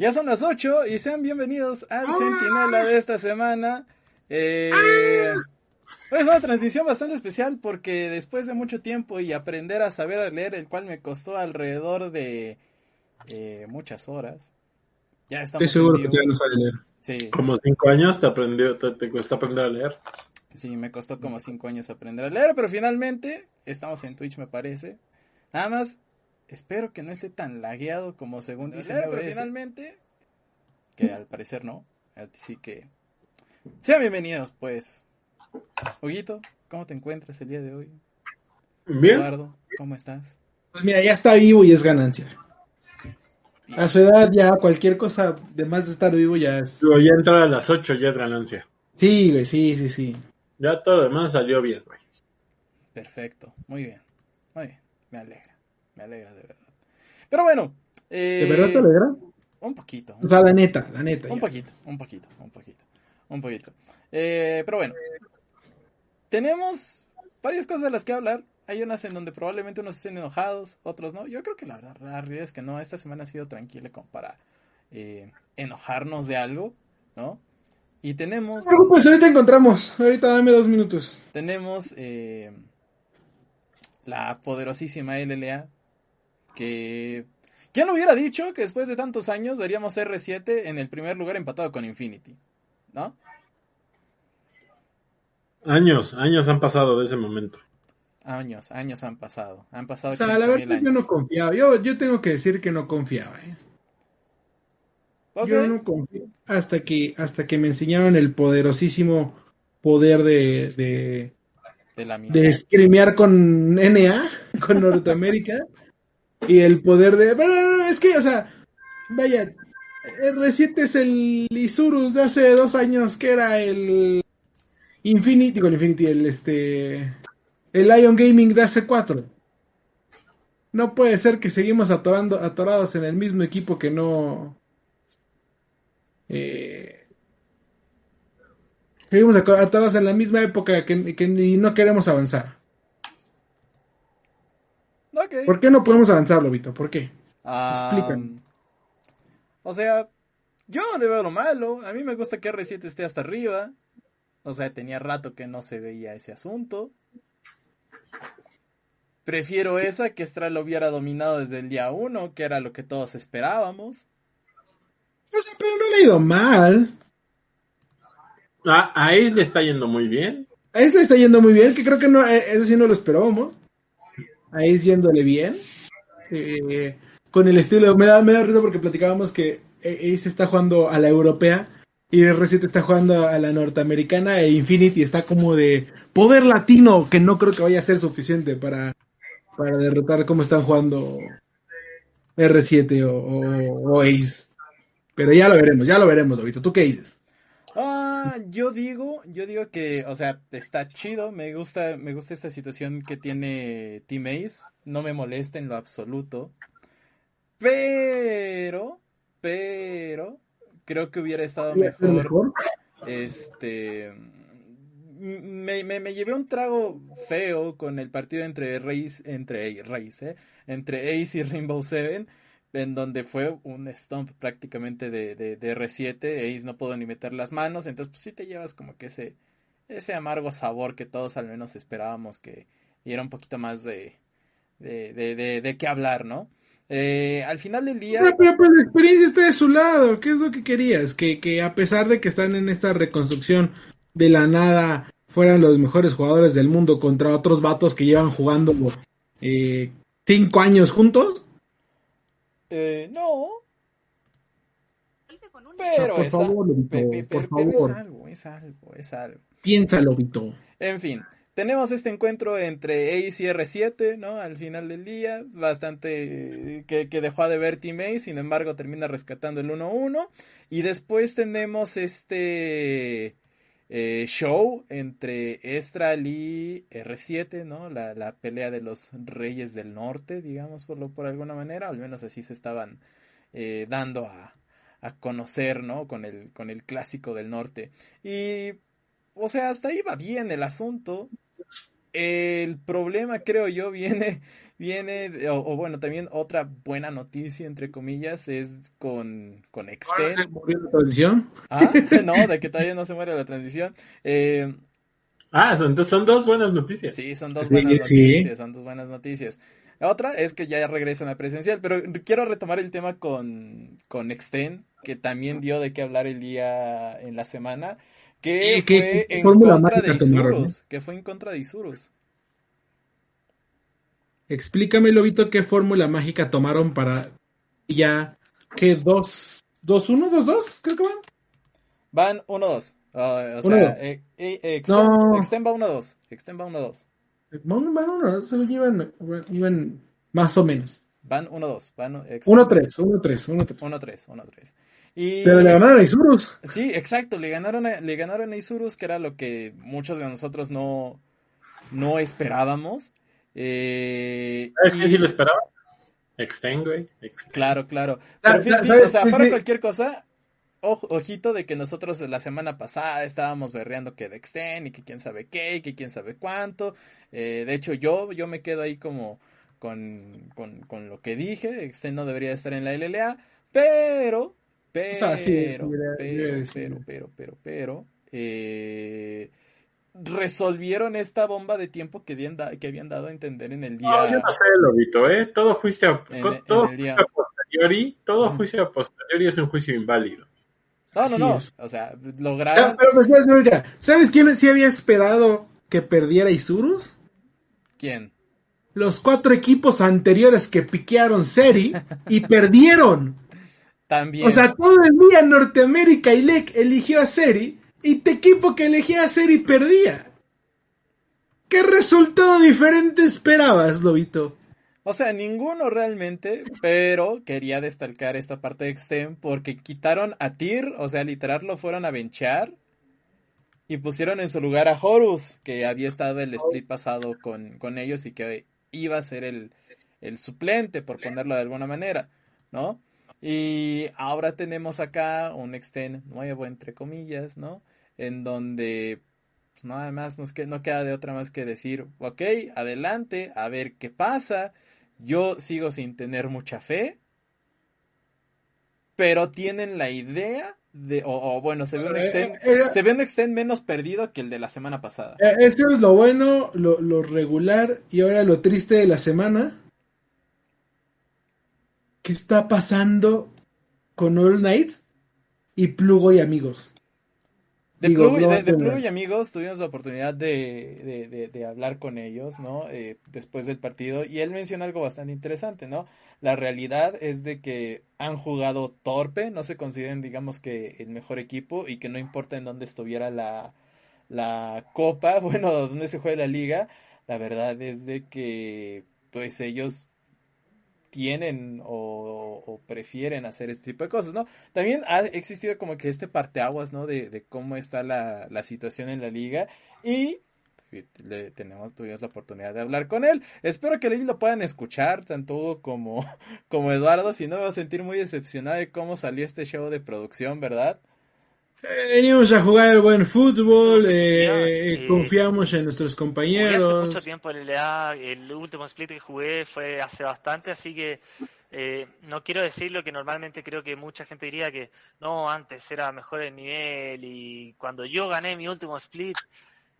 Ya son las 8 y sean bienvenidos al Centinela de esta semana. Eh, es una transición bastante especial porque después de mucho tiempo y aprender a saber a leer, el cual me costó alrededor de eh, muchas horas. Ya estamos Estoy seguro que ya no sabe leer. Sí, Como cinco años te aprendió, te, te cuesta aprender a leer. sí, me costó como 5 años aprender a leer, pero finalmente estamos en Twitch, me parece. Nada más, espero que no esté tan lagueado como según dice pero pero finalmente, que al parecer no. Así que, sean bienvenidos, pues. Huguito, ¿cómo te encuentras el día de hoy? Bien. Eduardo, ¿cómo estás? Pues mira, ya está vivo y es ganancia. A su edad ya cualquier cosa de más de estar vivo ya es... Digo, ya entrar a las 8 ya es ganancia. Sí, güey, sí, sí, sí. Ya todo lo demás salió bien, güey. Perfecto, muy bien, muy bien, me alegra, me alegra de verdad. Pero bueno, eh, ¿De verdad te alegra? Un poquito, O sea, la neta, la neta. un ya. poquito, un poquito, un poquito, un poquito. Eh, pero bueno, tenemos varias cosas de las que hablar. Hay unas en donde probablemente unos estén enojados, otros no. Yo creo que la, verdad, la realidad es que no. Esta semana ha sido tranquila como para eh, enojarnos de algo, ¿no? Y tenemos, No preocupes, ahorita encontramos. Ahorita dame dos minutos. tenemos eh, la poderosísima LLA que... ¿Quién lo hubiera dicho que después de tantos años veríamos R7 en el primer lugar empatado con Infinity? ¿No? Años, años han pasado de ese momento. Años, años han pasado. Han pasado O sea, la 80.000 verdad yo no años. confiaba. Yo, yo tengo que decir que no confiaba, ¿eh? Yo no confiaba hasta que, hasta que me enseñaron el poderosísimo poder de, de, de la misma. de streamear con NA, con Norteamérica, y el poder de... Bueno, no, no, es que, o sea, vaya, R7 es el Isurus de hace dos años, que era el Infinity, con Infinity, el este... El Lion Gaming de hace cuatro. No puede ser que seguimos atorando, atorados en el mismo equipo que no... Eh, seguimos atorados en la misma época que, que ni- no queremos avanzar. ¿Por qué no podemos avanzar, Lobito? ¿Por qué? Ah, Explícame. o sea, yo no le veo lo malo. A mí me gusta que R7 esté hasta arriba. O sea, tenía rato que no se veía ese asunto. Prefiero esa que Stral lo hubiera dominado desde el día 1, que era lo que todos esperábamos. O sea, pero no le ha ido mal. A, a Ace le está yendo muy bien. A Ace le está yendo muy bien, que creo que no, eh, eso sí no lo esperábamos. A Ace yéndole bien. Eh, con el estilo, me da, me da risa porque platicábamos que Ace está jugando a la europea y R7 está jugando a la norteamericana e Infinity está como de poder latino, que no creo que vaya a ser suficiente para, para derrotar cómo están jugando R7 o, o- Ace. Pero ya lo veremos, ya lo veremos, Lobito. ¿Tú qué dices? Ah, yo digo, yo digo que, o sea, está chido, me gusta, me gusta esta situación que tiene Team Ace, no me molesta en lo absoluto, pero, pero, creo que hubiera estado mejor, mejor? este, me, me, me llevé un trago feo con el partido entre Reis, entre Reis, eh, entre Ace y Rainbow Seven, en donde fue un stomp prácticamente de, de, de R7, Ace no pudo ni meter las manos, entonces pues sí te llevas como que ese, ese amargo sabor que todos al menos esperábamos que diera un poquito más de, de, de, de, de qué hablar, ¿no? Eh, al final del día, Pero, pero, pues, la experiencia está de su lado. ¿Qué es lo que querías? Que, que a pesar de que están en esta reconstrucción de la nada, fueran los mejores jugadores del mundo contra otros vatos que llevan jugando eh, cinco años juntos. Eh, no, Pero, por es, favor, al- por es algo, es algo, es algo. Piénsalo, Vito. En fin, tenemos este encuentro entre Ace y R7, ¿no? Al final del día, bastante que, que dejó de ver Team Ace, sin embargo termina rescatando el 1-1. Y después tenemos este eh, show entre Estral y R7, ¿no? La, la pelea de los Reyes del Norte, digamos, por, lo, por alguna manera, al menos así se estaban eh, dando a, a conocer, ¿no? Con el, con el clásico del norte. Y o sea, hasta ahí va bien el asunto. El problema, creo yo, viene, viene, o, o bueno, también otra buena noticia, entre comillas, es con, con Extend. ¿Murió la tradición? Ah, no, de que todavía no se muere la transición. Eh, Ah, son, son dos buenas noticias. sí, son dos buenas sí. noticias, son dos buenas noticias. La otra es que ya regresan a presencial, pero quiero retomar el tema con, con Extend, que también dio de qué hablar el día en la semana, que ¿Qué- qué- fue qué en contra de tomaron, Isurus, que fue en contra de Isurus. Explícame, Lobito, qué fórmula mágica tomaron para ya, ¿qué? ¿Dos, dos, uno, dos, dos? Creo que van. Van 1-2. Ah, o Uno, sea, dos. eh, eh, Extend, No. Extend va 1-2. Extend va 1-2. Van, van uno, según yo iban, iban más o menos. Van 1-2. Van Extend- Uno, tres, uno, tres, uno, tres. 1-3, 1-3. Y... Pero le ganaron a Isurus. Sí, exacto, le ganaron a, le ganaron a Isurus, que era lo que muchos de nosotros no, no esperábamos. Eh, ¿Sabes y- lo esperaba? Extend, güey. Extend. Claro, claro. Pero sa- fíjate, ¿sabes o sea, Sí. cualquier cosa, ojo- ojito de que nosotros la semana pasada estábamos berreando que Dexten y que quién sabe qué y que quién sabe cuánto. Eh, de hecho, yo, yo me quedo ahí como con, con, con lo que dije. Dexten no debería estar en la LLA, pero, pero, sea, sí, pero, pero, decir. pero, pero, pero, pero, eh, resolvieron esta bomba de tiempo que habían, da- que habían dado a entender en el día. No, yo no sé, Lobito, ¿eh? Todo juicio, a- En- todo juicio a posteriori, todo Ujú. juicio a posteriori es un juicio inválido. No, no, Así no. es. O sea, lograron. pero pues, pues, ¿sabes quién sí había esperado que perdiera Isurus? ¿Quién? Los cuatro equipos anteriores que piquearon Seri y perdieron. También. O sea, todo el día Norteamérica y LEC eligió a Seri y tu equipo que elegía a Seri perdía. ¿Qué resultado diferente esperabas, Lobito? O sea, ninguno realmente, pero quería destacar esta parte de Extem porque quitaron a Tyr, o sea, literal lo fueron a benchar y pusieron en su lugar a Horus, que había estado el split pasado con, con ellos y que iba a ser el, el suplente, por ponerlo de alguna manera, ¿no? Y ahora tenemos acá un Extend nuevo, entre comillas, ¿no? En donde pues, nada más nos que, no queda de otra más que decir, ok, adelante, a ver qué pasa. Yo sigo sin tener mucha fe, pero tienen la idea de, o, o bueno, se ve un Eh, extend, eh, eh, se ve un extend menos perdido que el de la semana pasada. Eso es lo bueno, lo, lo regular y ahora lo triste de la semana. ¿Qué está pasando con All Knights y Plugo y amigos? De, Digo, y- no de, de amigos tuvimos la oportunidad de, de- de- de hablar con ellos, ¿no? Eh, después del partido y él menciona algo bastante interesante, ¿no? La realidad es de que han jugado torpe, no se consideran, digamos que el mejor equipo y que no importa en dónde estuviera la, la copa, bueno, dónde se juega la liga, la verdad es de que pues ellos tienen o, prefieren hacer este tipo de cosas, ¿no? También ha existido como que este parteaguas, ¿no? De, de cómo está la, la situación en la liga y le tenemos, tuvimos la oportunidad de hablar con él. Espero que ellos lo puedan escuchar, tanto Hugo como, como Eduardo, si no voy a sentir muy decepcionado de cómo salió este show de producción, ¿verdad? Eh, Venimos a jugar al buen fútbol, eh, eh, confiamos en nuestros Jugué hace compañeros. mucho tiempo en LLA, el último split que jugué fue hace bastante, así que eh, no quiero decir lo que normalmente creo que mucha gente diría que no, antes era mejor el nivel y cuando yo gané mi último split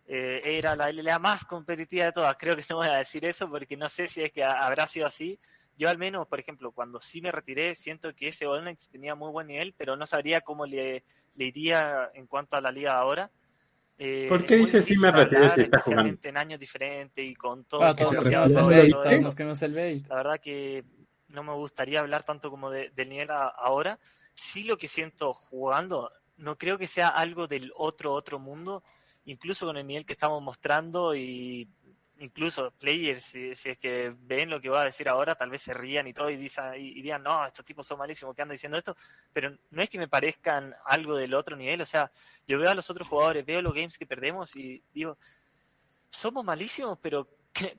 eh, era la LLA más competitiva de todas. Creo que no voy a decir eso porque no sé si es que ha- habrá sido así. Yo al menos, por ejemplo, cuando sí me retiré, siento que ese All Knights tenía muy buen nivel, pero no sabría cómo le, le iría en cuanto a la liga ahora. Eh, ¿Por qué es muy dice sí me retiré si está jugando? especialmente en años diferentes y con todo Ah, lo que bait, todo el bait. La verdad que no me gustaría hablar tanto como de- del nivel a- ahora. sí lo que siento jugando, no creo que sea algo del otro, otro mundo, incluso con el nivel que estamos mostrando y incluso players, si, es que ven lo que voy a decir ahora, tal vez se rían y todo y, dicen, y, digan, no, estos tipos son malísimos que andan diciendo esto, pero no es que me parezcan algo del otro nivel, o sea, yo veo a los otros jugadores, veo los games que perdemos y digo, somos malísimos, pero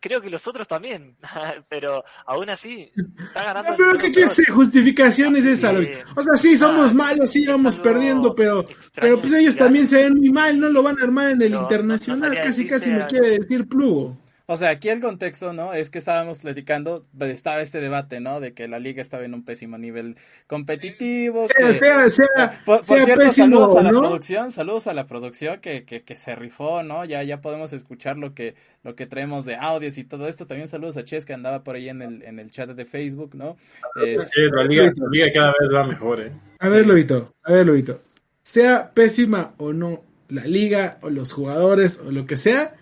creo que los otros también, pero aún así está ganando. pero ¿qué clase de justificación es esa? O sea, sí, somos ah, malos, sí, vamos perdiendo, pero, pero pues ellos también se ven muy mal, no lo van a armar en el internacional, casi casi me quiere decir plugo. O sea, aquí el contexto, ¿no? Es que estábamos platicando, estaba este debate, ¿no? De que la liga estaba en un pésimo nivel competitivo. Sea, sea, por, cierto, saludos a la producción, saludos a la producción que, que, que, se rifó, ¿no? Ya, ya podemos escuchar lo que, lo que traemos de audios y todo esto. También saludos a Ches que andaba por ahí en el, en el chat de Facebook, ¿no? Sí, la liga, la liga cada vez va mejor, ¿eh? A ver, Lobito, a ver, Lobito. Sea pésima o no la liga o los jugadores o lo que sea,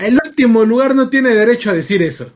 el último lugar no tiene derecho a decir eso.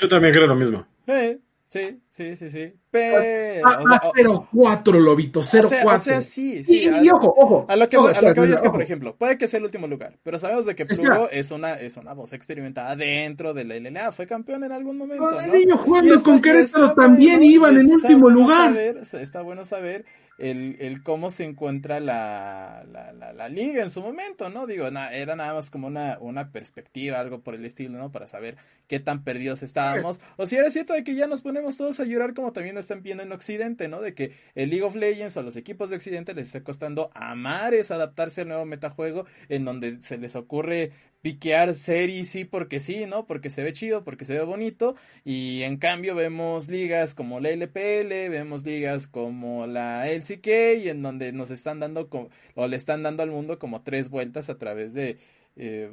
Yo también creo lo mismo. Sí, sí, sí, sí, sí. Pero. A, 0-4, Lobito, 0-4. O, sea, sí, sí. Y, ojo, ojo. A lo que, voy, a lo que voy es que, por ejemplo, puede que sea el último lugar, pero sabemos de que Plugo es una, es una voz experimentada dentro de la LLA. Fue campeón en algún momento. ¿no? Niño jugando con Querétaro también iban en último lugar. está bueno saber el, el cómo se encuentra la, la, la, liga en su momento, ¿no? Digo, era nada más como una, una perspectiva, algo por el estilo, ¿no? Para saber qué tan perdidos estábamos. O si era cierto de que ya nos ponemos todos a llorar como también están viendo en Occidente, ¿no? De que el League of Legends o los equipos de Occidente les está costando a mares adaptarse al nuevo metajuego en donde se les ocurre piquear series sí porque sí, ¿no? Porque se ve chido, porque se ve bonito. Y en cambio vemos ligas como la LPL, vemos ligas como la LCK, y en donde nos están dando, o le están dando al mundo como tres vueltas a través de, eh,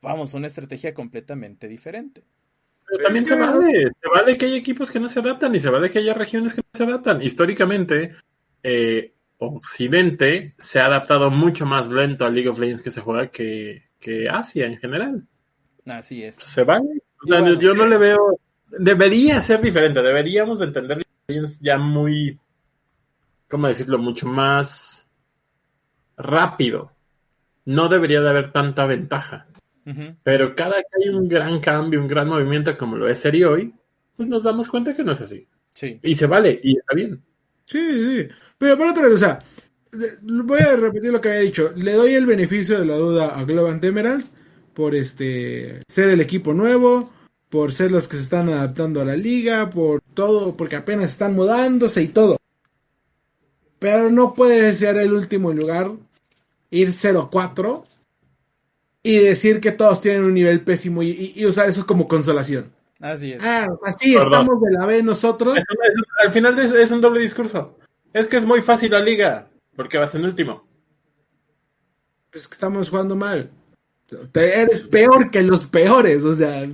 vamos, una estrategia completamente diferente. Pero también se vale, se vale que hay equipos que no se adaptan y se vale que haya regiones que no se adaptan. Históricamente, eh, Occidente se ha adaptado mucho más lento al League of Legends que se juega que, que Asia en general. Así es. ¿Se vale? yo no le veo... Debería ser diferente, deberíamos entender ya muy, ¿cómo decirlo? Mucho más rápido. No debería de haber tanta ventaja. Pero cada que hay un gran cambio, un gran movimiento como lo es Serie hoy, pues nos damos cuenta que no es así. Sí. Y se vale, y está bien. Sí, sí. Pero por otra vez, o sea, voy a repetir lo que había dicho. Le doy el beneficio de la duda a Globant Emerald por este ser el equipo nuevo, por ser los que se están adaptando a la liga, por todo, porque apenas están mudándose y todo. Pero no puede ser el último lugar, ir 0-4 y decir que todos tienen un nivel pésimo y, usar eso como consolación. Así es. Ah, así estamos de la B nosotros. al final es un doble discurso. Es que es muy fácil la liga. ¿Por qué vas en último? Pues que estamos jugando mal. eres peor que los peores, o sea.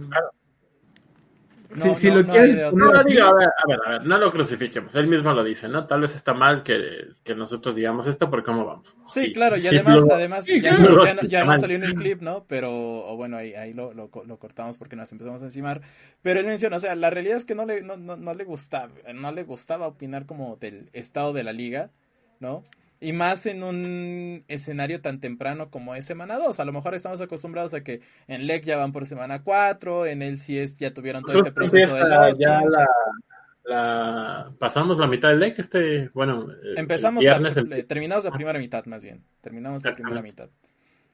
si, lo quieres. No, a, ver, a ver, a ver, no lo crucifiquemos. Él mismo lo dice, ¿no? Tal vez está mal que, nosotros digamos esto por cómo vamos. Sí, claro, y además, además ya, no, ya, salió en el clip, ¿no? Pero, o bueno, ahí, ahí lo, lo, cortamos porque nos empezamos a encimar. Pero él menciona, o sea, la realidad es que no le, no, no, no le gustaba, no le gustaba opinar como del estado de la liga, ¿no? Y más en un escenario tan temprano como es semana 2. A lo mejor estamos acostumbrados a que en LEC ya van por semana 4, en el CS ya tuvieron todo este proceso de Ya la, pasamos la mitad del LEC, este, bueno. Empezamos, la, terminamos la primera mitad más bien. Terminamos la primera mitad.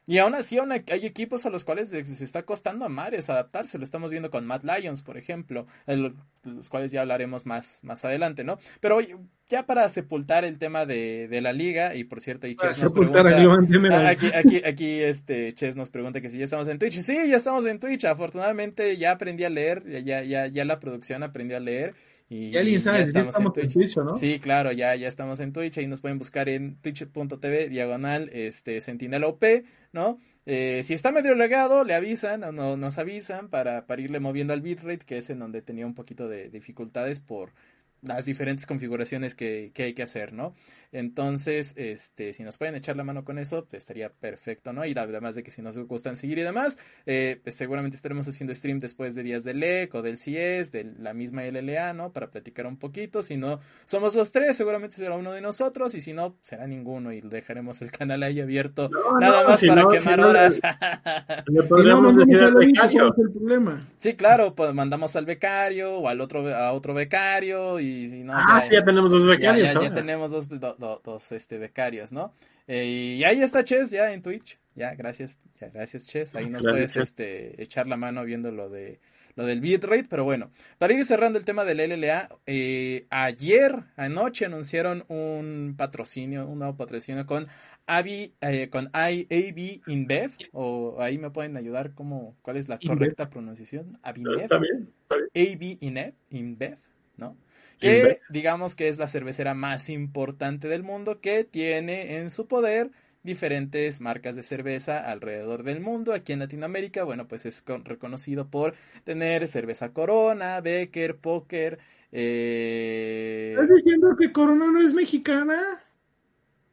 Y aún así aún hay equipos a los cuales se está costando a mares adaptarse. Lo estamos viendo con Mad Lions, por ejemplo, los cuales ya hablaremos más, más adelante, ¿no? Pero ya para sepultar el tema de, de la liga, y por cierto, y Ches nos pregunta, ah, aquí, aquí, aquí este Ches nos pregunta que si ya estamos en Twitch. Sí, ya estamos en Twitch. Afortunadamente ya aprendí a leer, ya, ya, ya la producción aprendió a leer. Y, alguien sabe si estamos, en, Twitch. ¿no? Sí, claro, ya, ya estamos en Twitch, ahí nos pueden buscar en twitch.tv diagonal este Sentinel OP, ¿no? Eh, si está medio legado, le avisan o nos avisan para, para irle moviendo al bitrate, que es en donde tenía un poquito de dificultades por, las diferentes configuraciones que, que, hay que hacer, ¿no? Entonces, este, si nos pueden echar la mano con eso, pues, estaría perfecto, ¿no? Y además de que si nos gustan seguir y demás, eh, pues seguramente estaremos haciendo stream después de días del LEC o del CIES, de la misma LLA, ¿no? Para platicar un poquito. Si no somos los tres, seguramente será uno de nosotros, y si no, será ninguno, y dejaremos el canal ahí abierto nada más para quemar horas. Le, podríamos decir al becario. el problema. Sí, claro, pues mandamos al becario o al otro a otro becario y no ah, ya, sí, ya tenemos dos becarios. ya, ya, ahora. ya tenemos dos, do- do- dos, este becarios, ¿no? Eh, y ahí está Ches ya en Twitch. Ya, gracias, ya, gracias Ches. Ahí nos Gracias, puedes este echar la mano viendo lo de lo del bitrate, pero bueno, para ir cerrando el tema del LLA, eh, ayer anoche anunciaron un patrocinio, un nuevo patrocinio con AVI, eh, con IAB InBev, o ahí me pueden ayudar cómo, cuál es la InBev. correcta pronunciación. Está bien, está bien. AB InBev, InBev, ¿no? Que digamos que es la cervecera más importante del mundo que tiene en su poder diferentes marcas de cerveza alrededor del mundo. Aquí en Latinoamérica, bueno, pues es con- reconocido por tener cerveza Corona, Becker, Poker. Eh... ¿Estás diciendo que Corona no es mexicana?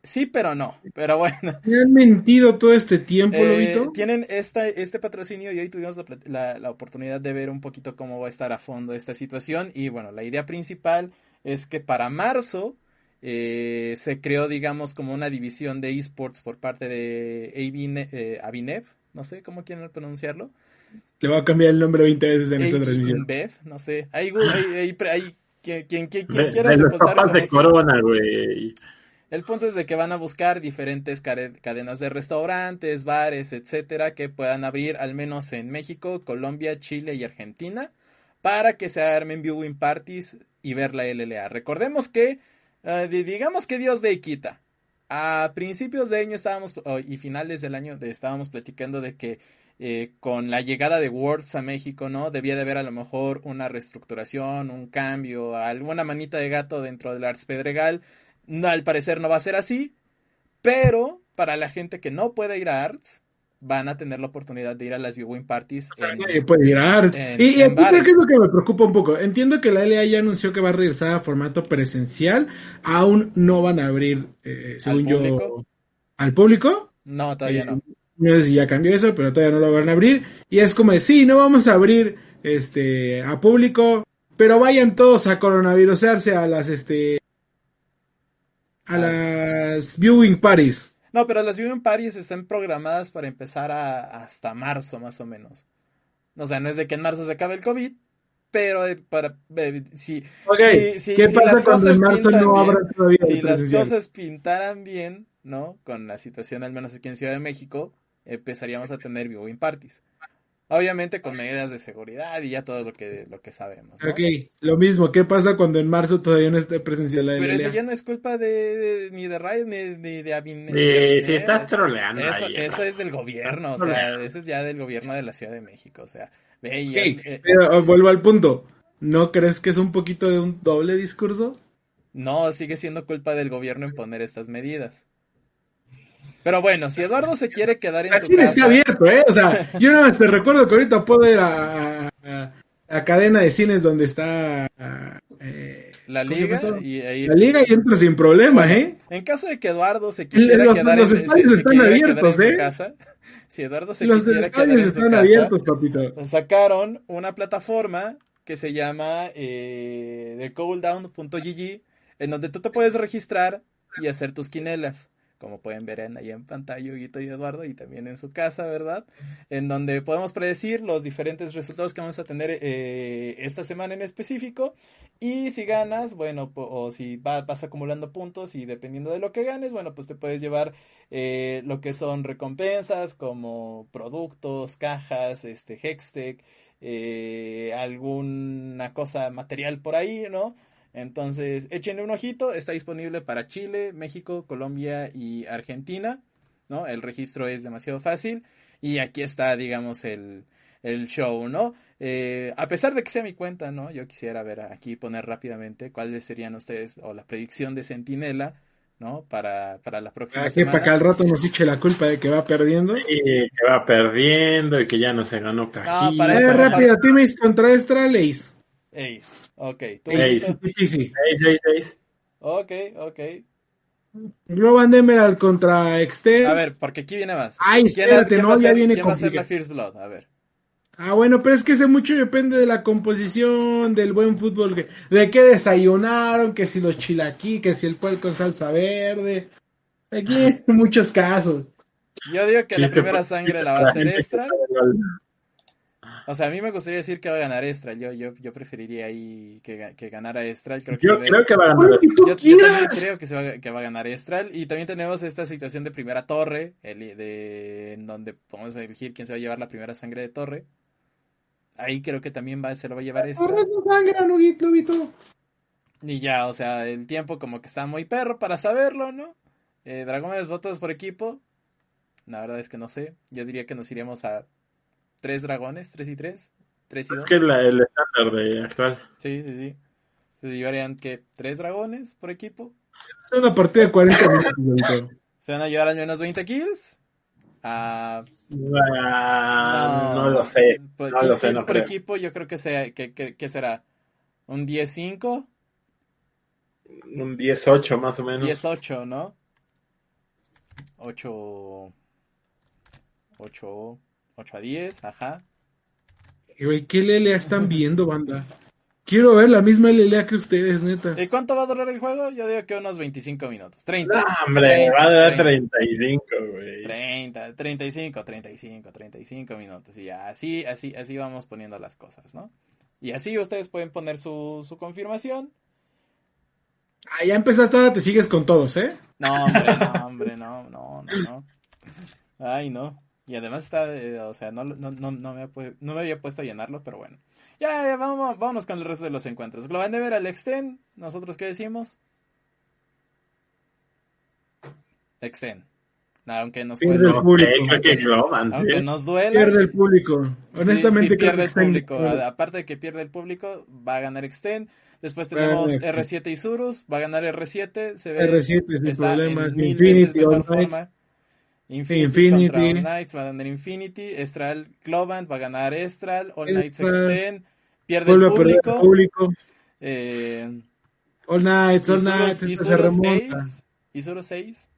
Sí, pero no. Pero bueno. ¿Me han mentido todo este tiempo, Eh, Lobito? tienen esta, este patrocinio y hoy tuvimos la, la- la oportunidad de ver un poquito cómo va a estar a fondo esta situación. Y bueno, la idea principal es que para marzo eh, se creó, digamos, como una división de esports por parte de Avine- eh, Avinev, no sé cómo quieren pronunciarlo. Le voy a cambiar el nombre 20 veces en esta transmisión. InBev, no sé. Ahí, ahí, ahí, ahí- quien, quien- quien- quien quiera de los papás de. Corona, güey. El punto es de que van a buscar diferentes cadenas de restaurantes, bares, etcétera, que puedan abrir al menos en México, Colombia, Chile y Argentina, para que se armen viewing parties y ver la LLA. Recordemos que, eh, di- digamos que Dios de quita. A principios de año estábamos, y finales del año estábamos platicando de que eh, con la llegada de Words a México, ¿no? Debía de haber a lo mejor una reestructuración, un cambio, alguna manita de gato dentro del Arts Pedregal. No, al parecer no va a ser así, pero para la gente que no puede ir a Arts, van a tener la oportunidad de ir a las viewing parties. en- Nadie puede ir a Arts. en- y y en bares. que es lo que me preocupa un poco. Entiendo que la LA ya anunció que va a regresar a formato presencial. Aún no van a abrir, eh, según yo, público? al público. No, todavía Eh, no. No sé si ya cambió eso, pero todavía no lo van a abrir. Y es como de, sí, no vamos a abrir este a público, pero vayan todos a coronavirusarse a las este a las viewing parties. No, pero las viewing parties están programadas para empezar a- hasta marzo, más o menos. O sea, no es de que en marzo se acabe el COVID, pero eh, para eh, si, Ok, si- si- ¿qué si pasa las cuando en marzo no bien, habrá todavía si las cosas pintaran bien, ¿no? Con la situación, al menos aquí en Ciudad de México, empezaríamos a tener viewing parties. Obviamente con medidas de seguridad y ya todo lo que, lo que sabemos, ¿no? Ok, lo mismo, ¿qué pasa cuando en marzo todavía no esté presencial la Pero LLA? eso ya no es culpa de, de- ni de Riot ni, ni de Abin. Eh, si estás troleando Eso, ahí, eso ¿no? es del gobierno, o sea, troleando. eso es ya del gobierno de la Ciudad de México, o sea, Ok, eh, pero oh, vuelvo al punto. ¿No crees que es un poquito de un doble discurso? no, sigue siendo culpa del gobierno en poner estas medidas. Pero bueno, si Eduardo se quiere quedar en El su cine casa, está abierto, ¿eh? O sea, yo nada más te recuerdo que ahorita puedo ir a, a- a la cadena de cines donde está eh, la ¿cómo se liga y ahí la liga y entro sin problema, ¿eh? En caso de que Eduardo se quisiera Los- quedar los en, estadios se- se están quedar abiertos, en su ¿eh? casa, si Eduardo se Los quisiera quedar estadios en su están casa, abiertos, papito. sacaron una plataforma que se llama eh, thecooldown.gg en donde tú te puedes registrar y hacer tus quinelas. Como pueden ver en, ahí en pantalla, Huguito y Eduardo, y también en su casa, ¿verdad? En donde podemos predecir los diferentes resultados que vamos a tener eh, esta semana en específico. Y si ganas, bueno, o si va- vas acumulando puntos y dependiendo de lo que ganes, bueno, pues te puedes llevar eh, lo que son recompensas como productos, cajas, este, Hextech, eh, alguna cosa material por ahí, ¿no? Entonces, échenle un ojito, está disponible para Chile, México, Colombia y Argentina, ¿no? El registro es demasiado fácil y aquí está, digamos, el, el show, ¿no? Eh, a pesar de que sea mi cuenta, ¿no? Yo quisiera ver aquí poner rápidamente cuáles serían ustedes o la predicción de Centinela, ¿no? Para, para la próxima Para que para que al semana. rato nos eche la culpa de que va perdiendo. Y que va perdiendo y que ya no se ganó cajita. para Eh, eso, rápido, Timis contra Astralis. Ace. Ok, tú Ace. listo? Difícil. Ace, ace, ace. Ok, ok. Globan Emerald contra Extend. A ver, porque aquí viene más. Ay, espérate, quién no, ya ser- viene ¿Quién va a ser la. First Blood? A ver. Ah, bueno, pero es que ese mucho depende de la composición, del buen fútbol, que, de qué desayunaron, que si los chilaquí, que si el cual con salsa verde. Aquí hay muchos casos. Yo digo que la primera sangre la va a hacer gente que Estral. sabe gol. O sea, a mí me gustaría decir que va a ganar Estral. Yo, yo, yo preferiría ahí que, que ganara Estral. Creo que Yo ve- creo que va a ganar. Yo, yo también creo que, se va, que va a ganar Estral. Y también tenemos esta situación de primera torre, el, de, en donde podemos elegir quién se va a llevar la primera sangre de torre. Ahí creo que también va, se lo va a llevar Corre Estral. su sangre, Nuguito, Lobito. Y ya, o sea, el tiempo como que está muy perro para saberlo, ¿no? Eh, dragones votos por equipo. La verdad es que no sé. Yo diría que nos iríamos a tres dragones, tres y tres, tres y Es dos. que la- el estándar de actual. Sí, sí, sí. Se llevarían que tres dragones por equipo. Es una partida de 40 minutos. Se van a llevar al menos 20 kills. Ah, Ah, no, lo sé. Por, No lo sé, kills no por creo. equipo, yo creo que, sea, que, que, que será un 10-5, Un 18 más o menos. 10-8, ¿no? 8, 8, 8 a 10, ajá. Güey, ¿qué LLA están viendo, banda? Quiero ver la misma LLA que ustedes, neta. ¿Y cuánto va a durar el juego? Yo digo que unos 25 minutos. 30. No, hombre, 30, va a dar 30. 35, güey. 30, 35, 35, 35 minutos. Y ya, así, así, así vamos poniendo las cosas, ¿no? Y así ustedes pueden poner su, su confirmación. Ah, ya empezaste, ahora te sigues con todos, ¿eh? No, hombre, no, hombre, no, no, no, no. Ay, no. Y además está, eh, o sea, no, no, no, no, me, no me había puesto a llenarlo, pero bueno. Ya, ya, vamos, vámonos con el resto de los encuentros. Global Never al Extend, ¿nosotros qué decimos? Extend. Aunque nos Pierde cueste, el público. Eh, aunque nos duela. Pierde el público. Sí, Honestamente, sí, creo pierde que el público. Aparte de que pierde el público, va a ganar Extend. Después tenemos ganar R7 y Surus. Va a ganar R7. Se ve, R7 sin problemas. Infinity, All Knights. Infinity, Infinity. contra All Knights va a ganar Infinity. Estral Globant va a ganar Estral. All Knights. Extend. Pierde Vuelve el a perder el público. público. Eh, All Nights, y All Surus- Nights, y esto se Surus remonta. 6. Y Surus 6.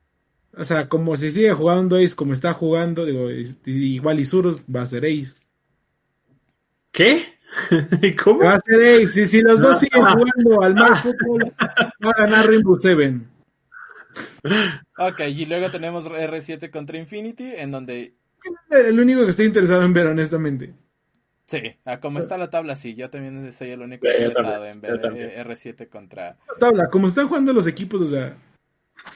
O sea, como si sigue jugando Ace como está jugando, digo, igual Isurus va a ser Ace. ¿Qué? ¿Cómo? Va a ser Ace. Si, si los dos No. siguen jugando al mal fútbol, va a ganar Rainbow Seven. Ok, y luego tenemos R7 contra Infinity. En donde El único que estoy interesado en ver, honestamente. Sí, a como está la tabla, sí. Yo también soy el único interesado también, en ver eh, R7 contra. La tabla, como están jugando los equipos, o sea,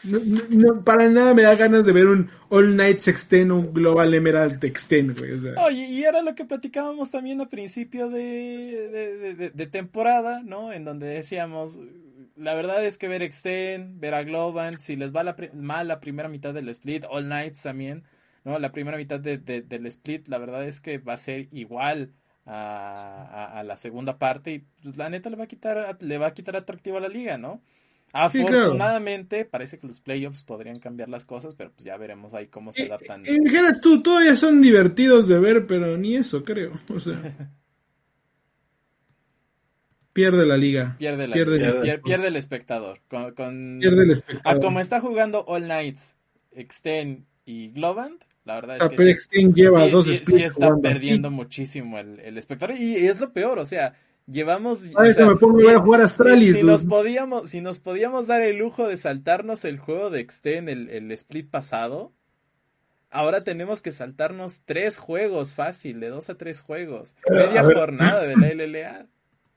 no, no- no, para nada me da ganas de ver un All Nights Extend o un Global Emerald Extend, güey. O sea, Oye, y era lo que platicábamos también a principio de- de- de temporada, ¿no? En donde decíamos, la verdad es que ver Extend, ver a Globant, si les va la mal la primera mitad del split, All Nights también, ¿no? La primera mitad de- de- del split, la verdad es que va a ser igual a, a- a la segunda parte y pues la neta le va a quitar, le va a quitar atractivo a la liga, ¿no? Sí, claro. Afortunadamente, parece que los playoffs podrían cambiar las cosas, pero pues ya veremos ahí cómo se adaptan. y dijeras tú, todavía son divertidos de ver, pero ni eso, creo. O sea, pierde la liga. Pierde, la, Pierde- pierde, pierde. pierde el espectador. Con, con- Pierde el a espectador. como está jugando All Knights, Extend y Globant, la verdad O es sea, que pero sí, Extend lleva sí- dos sí- sí está jugando. perdiendo muchísimo el, el espectador. Y es lo peor, o sea, llevamos... Para o eso sea, me pongo a si- a jugar Astralis, si, si nos podíamos, si nos podíamos dar el lujo de saltarnos el juego de Extend, el, el split pasado, ahora tenemos que saltarnos tres juegos fácil, de dos a tres juegos. Media a jornada de la LLA.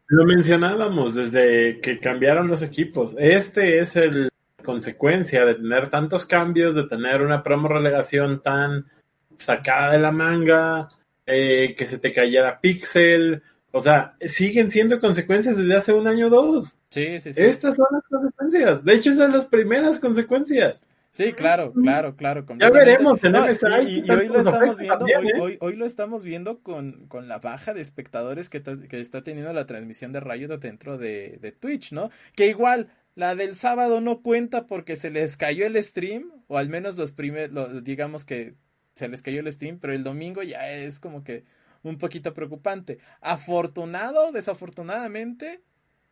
Lo mencionábamos desde que cambiaron los equipos. Este es el consecuencia de tener tantos cambios, de tener una promo relegación tan sacada de la manga, eh, que se te cayera Pixel. O sea, siguen siendo consecuencias desde hace un año o dos. Sí, sí, sí. Estas son las consecuencias. De hecho, esas son las primeras consecuencias. Sí, claro, claro, claro. Ya veremos en No, MSI y, y- qué y hoy lo estamos viendo, también, hoy, ¿eh? hoy, hoy lo estamos viendo con, con la baja de espectadores que, que está teniendo la transmisión de Riot dentro de, de Twitch, ¿no? Que igual, la del sábado no cuenta porque se les cayó el stream, o al menos los primeros, digamos que se les cayó el stream, pero el domingo ya es como que un poquito preocupante. Afortunado, desafortunadamente,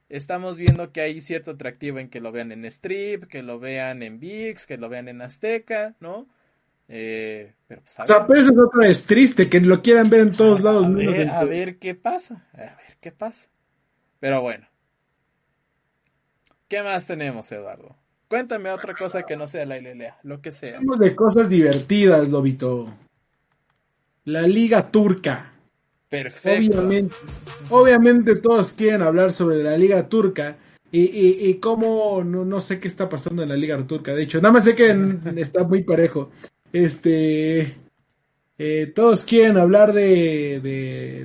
estamos viendo que hay cierto atractivo en que lo vean en Strip, que lo vean en VIX, que lo vean en Azteca, ¿no? Eh, pero pues, O sea, pero eso es otra vez triste, que lo quieran ver en todos lados. a menos ver, en- a ver qué pasa, a ver qué pasa. Pero bueno. ¿Qué más tenemos, Eduardo? Cuéntame otra cosa que no sea la LLA, lo que sea. Hablamos de cosas divertidas, Lobito. La Liga Turca. Perfecto. Obviamente, obviamente todos quieren hablar sobre la Liga Turca y, y, y cómo no, no sé qué está pasando en la Liga Turca. De hecho, nada más sé que está muy parejo. Este, eh, todos quieren hablar de- ¿de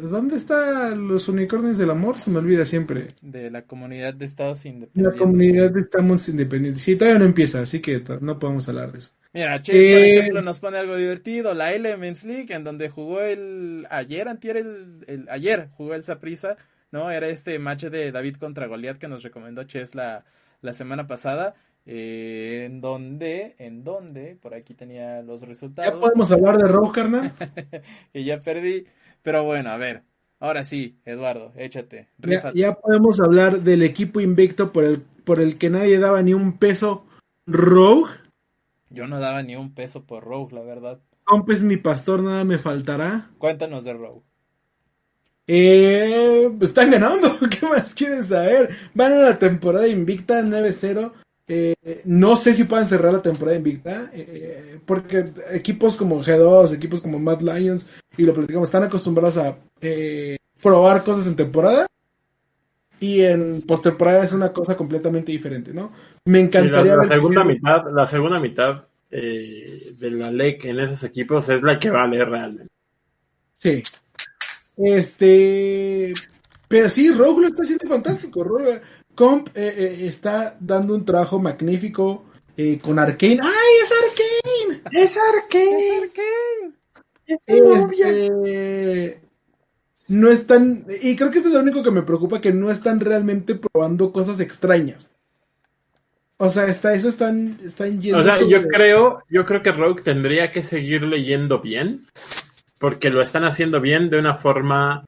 ¿dónde están los unicornios del amor? Se me olvida siempre. De la comunidad de estados En la independientes. comunidad estamos independientes. Sí, todavía no empieza, así que no podemos hablar de eso. Mira, Chase, por Eh, ejemplo, nos pone algo divertido. La Elements League, en donde jugó el. Ayer, antier, el. el- ayer jugó el Saprisa, ¿no? Era este match de David contra Goliath que nos recomendó Ches la, la semana pasada. eh, en donde. En donde. Por aquí tenía los ¿Ya resultados. podemos hablar de Rogue, carnal? que ya perdí. Pero bueno, a ver. Ahora sí, Eduardo, échate. Ya, ya podemos hablar del equipo invicto por el, por el que nadie daba ni un peso. Rogue. Yo no daba ni un peso por Rogue, la verdad. Rompes mi pastor, nada me faltará. Cuéntanos de Rogue. Eh, pues están ganando. ¿Qué más quieres saber? Van a la temporada invicta 9-0. Eh, no sé si puedan cerrar la temporada invicta. eh, porque equipos como G2, equipos como Mad Lions, y lo platicamos, están acostumbrados a eh, probar cosas en temporada. Y en postemporada es una cosa completamente diferente, ¿no? Me Sí, la, encantaría la ver que segunda sea- mitad, la segunda mitad eh, de la LEC en esos equipos es la que vale realmente. Sí. Este. Pero sí, Rogue lo está haciendo fantástico. Rogue- Comp eh, eh, está dando un trabajo magnífico eh, con Arkane. ¡Ay, es Arkane! ¡Es Arkane! Este, no están. Y creo que esto es lo único que me preocupa: que no están realmente probando cosas extrañas. O sea, está, eso están, están yendo. O sea, sobre- yo creo, yo creo que Rogue tendría que seguir leyendo bien, porque lo están haciendo bien de una forma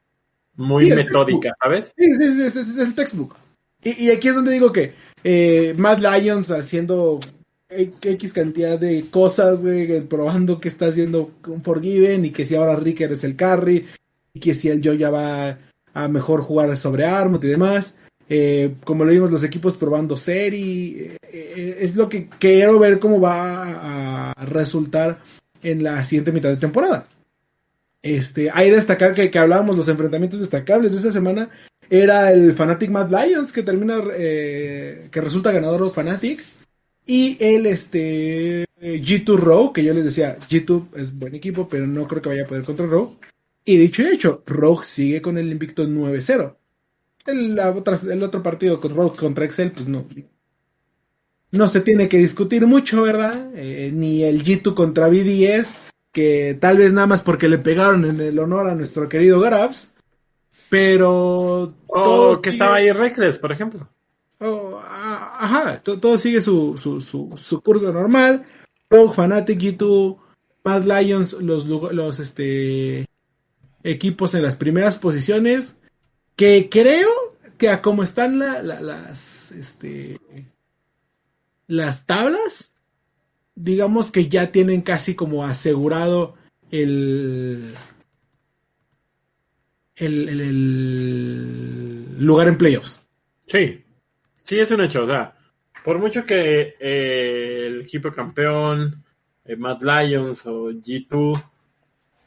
muy Sí, metódica, ¿sabes? Sí, sí, sí, ese es el textbook. Y, y aquí es donde digo que eh, Mad Lions haciendo X cantidad de cosas, probando que está haciendo Forgiven y que si ahora Ricker es el carry y que si el Joe ya va a mejor jugar sobre Armut y demás. Eh, como lo vimos, los equipos probando serie. eh, eh, es lo que quiero ver cómo va a resultar en la siguiente mitad de temporada. Este, hay destacar que, que hablábamos los enfrentamientos destacables de esta semana. Era el Fnatic Mad Lions que termina, eh, que resulta ganador Fnatic. Y el este, G2 Rogue, que yo les decía, G2 es buen equipo, pero no creo que vaya a poder contra Rogue. Y dicho y hecho, Rogue sigue con el invicto 9-0. El, el otro partido con Rogue contra Excel, pues no. No se tiene que discutir mucho, ¿verdad? Eh, ni el G2 contra BDS, que tal vez nada más porque le pegaron en el honor a nuestro querido Grabs. Pero. O todo que estaba ahí Reckless, por ejemplo. Ajá, to- todo sigue su, su, su, su curso normal. Rogue, Fnatic, G2, Mad Lions, los, los este, equipos en las primeras posiciones. Que creo que a como están la- la- las, este, las tablas, digamos que ya tienen casi como asegurado el, el- el lugar en playoffs. Sí, sí, es un hecho. O sea, por mucho que eh, el equipo campeón, eh, Mad Lions o G2,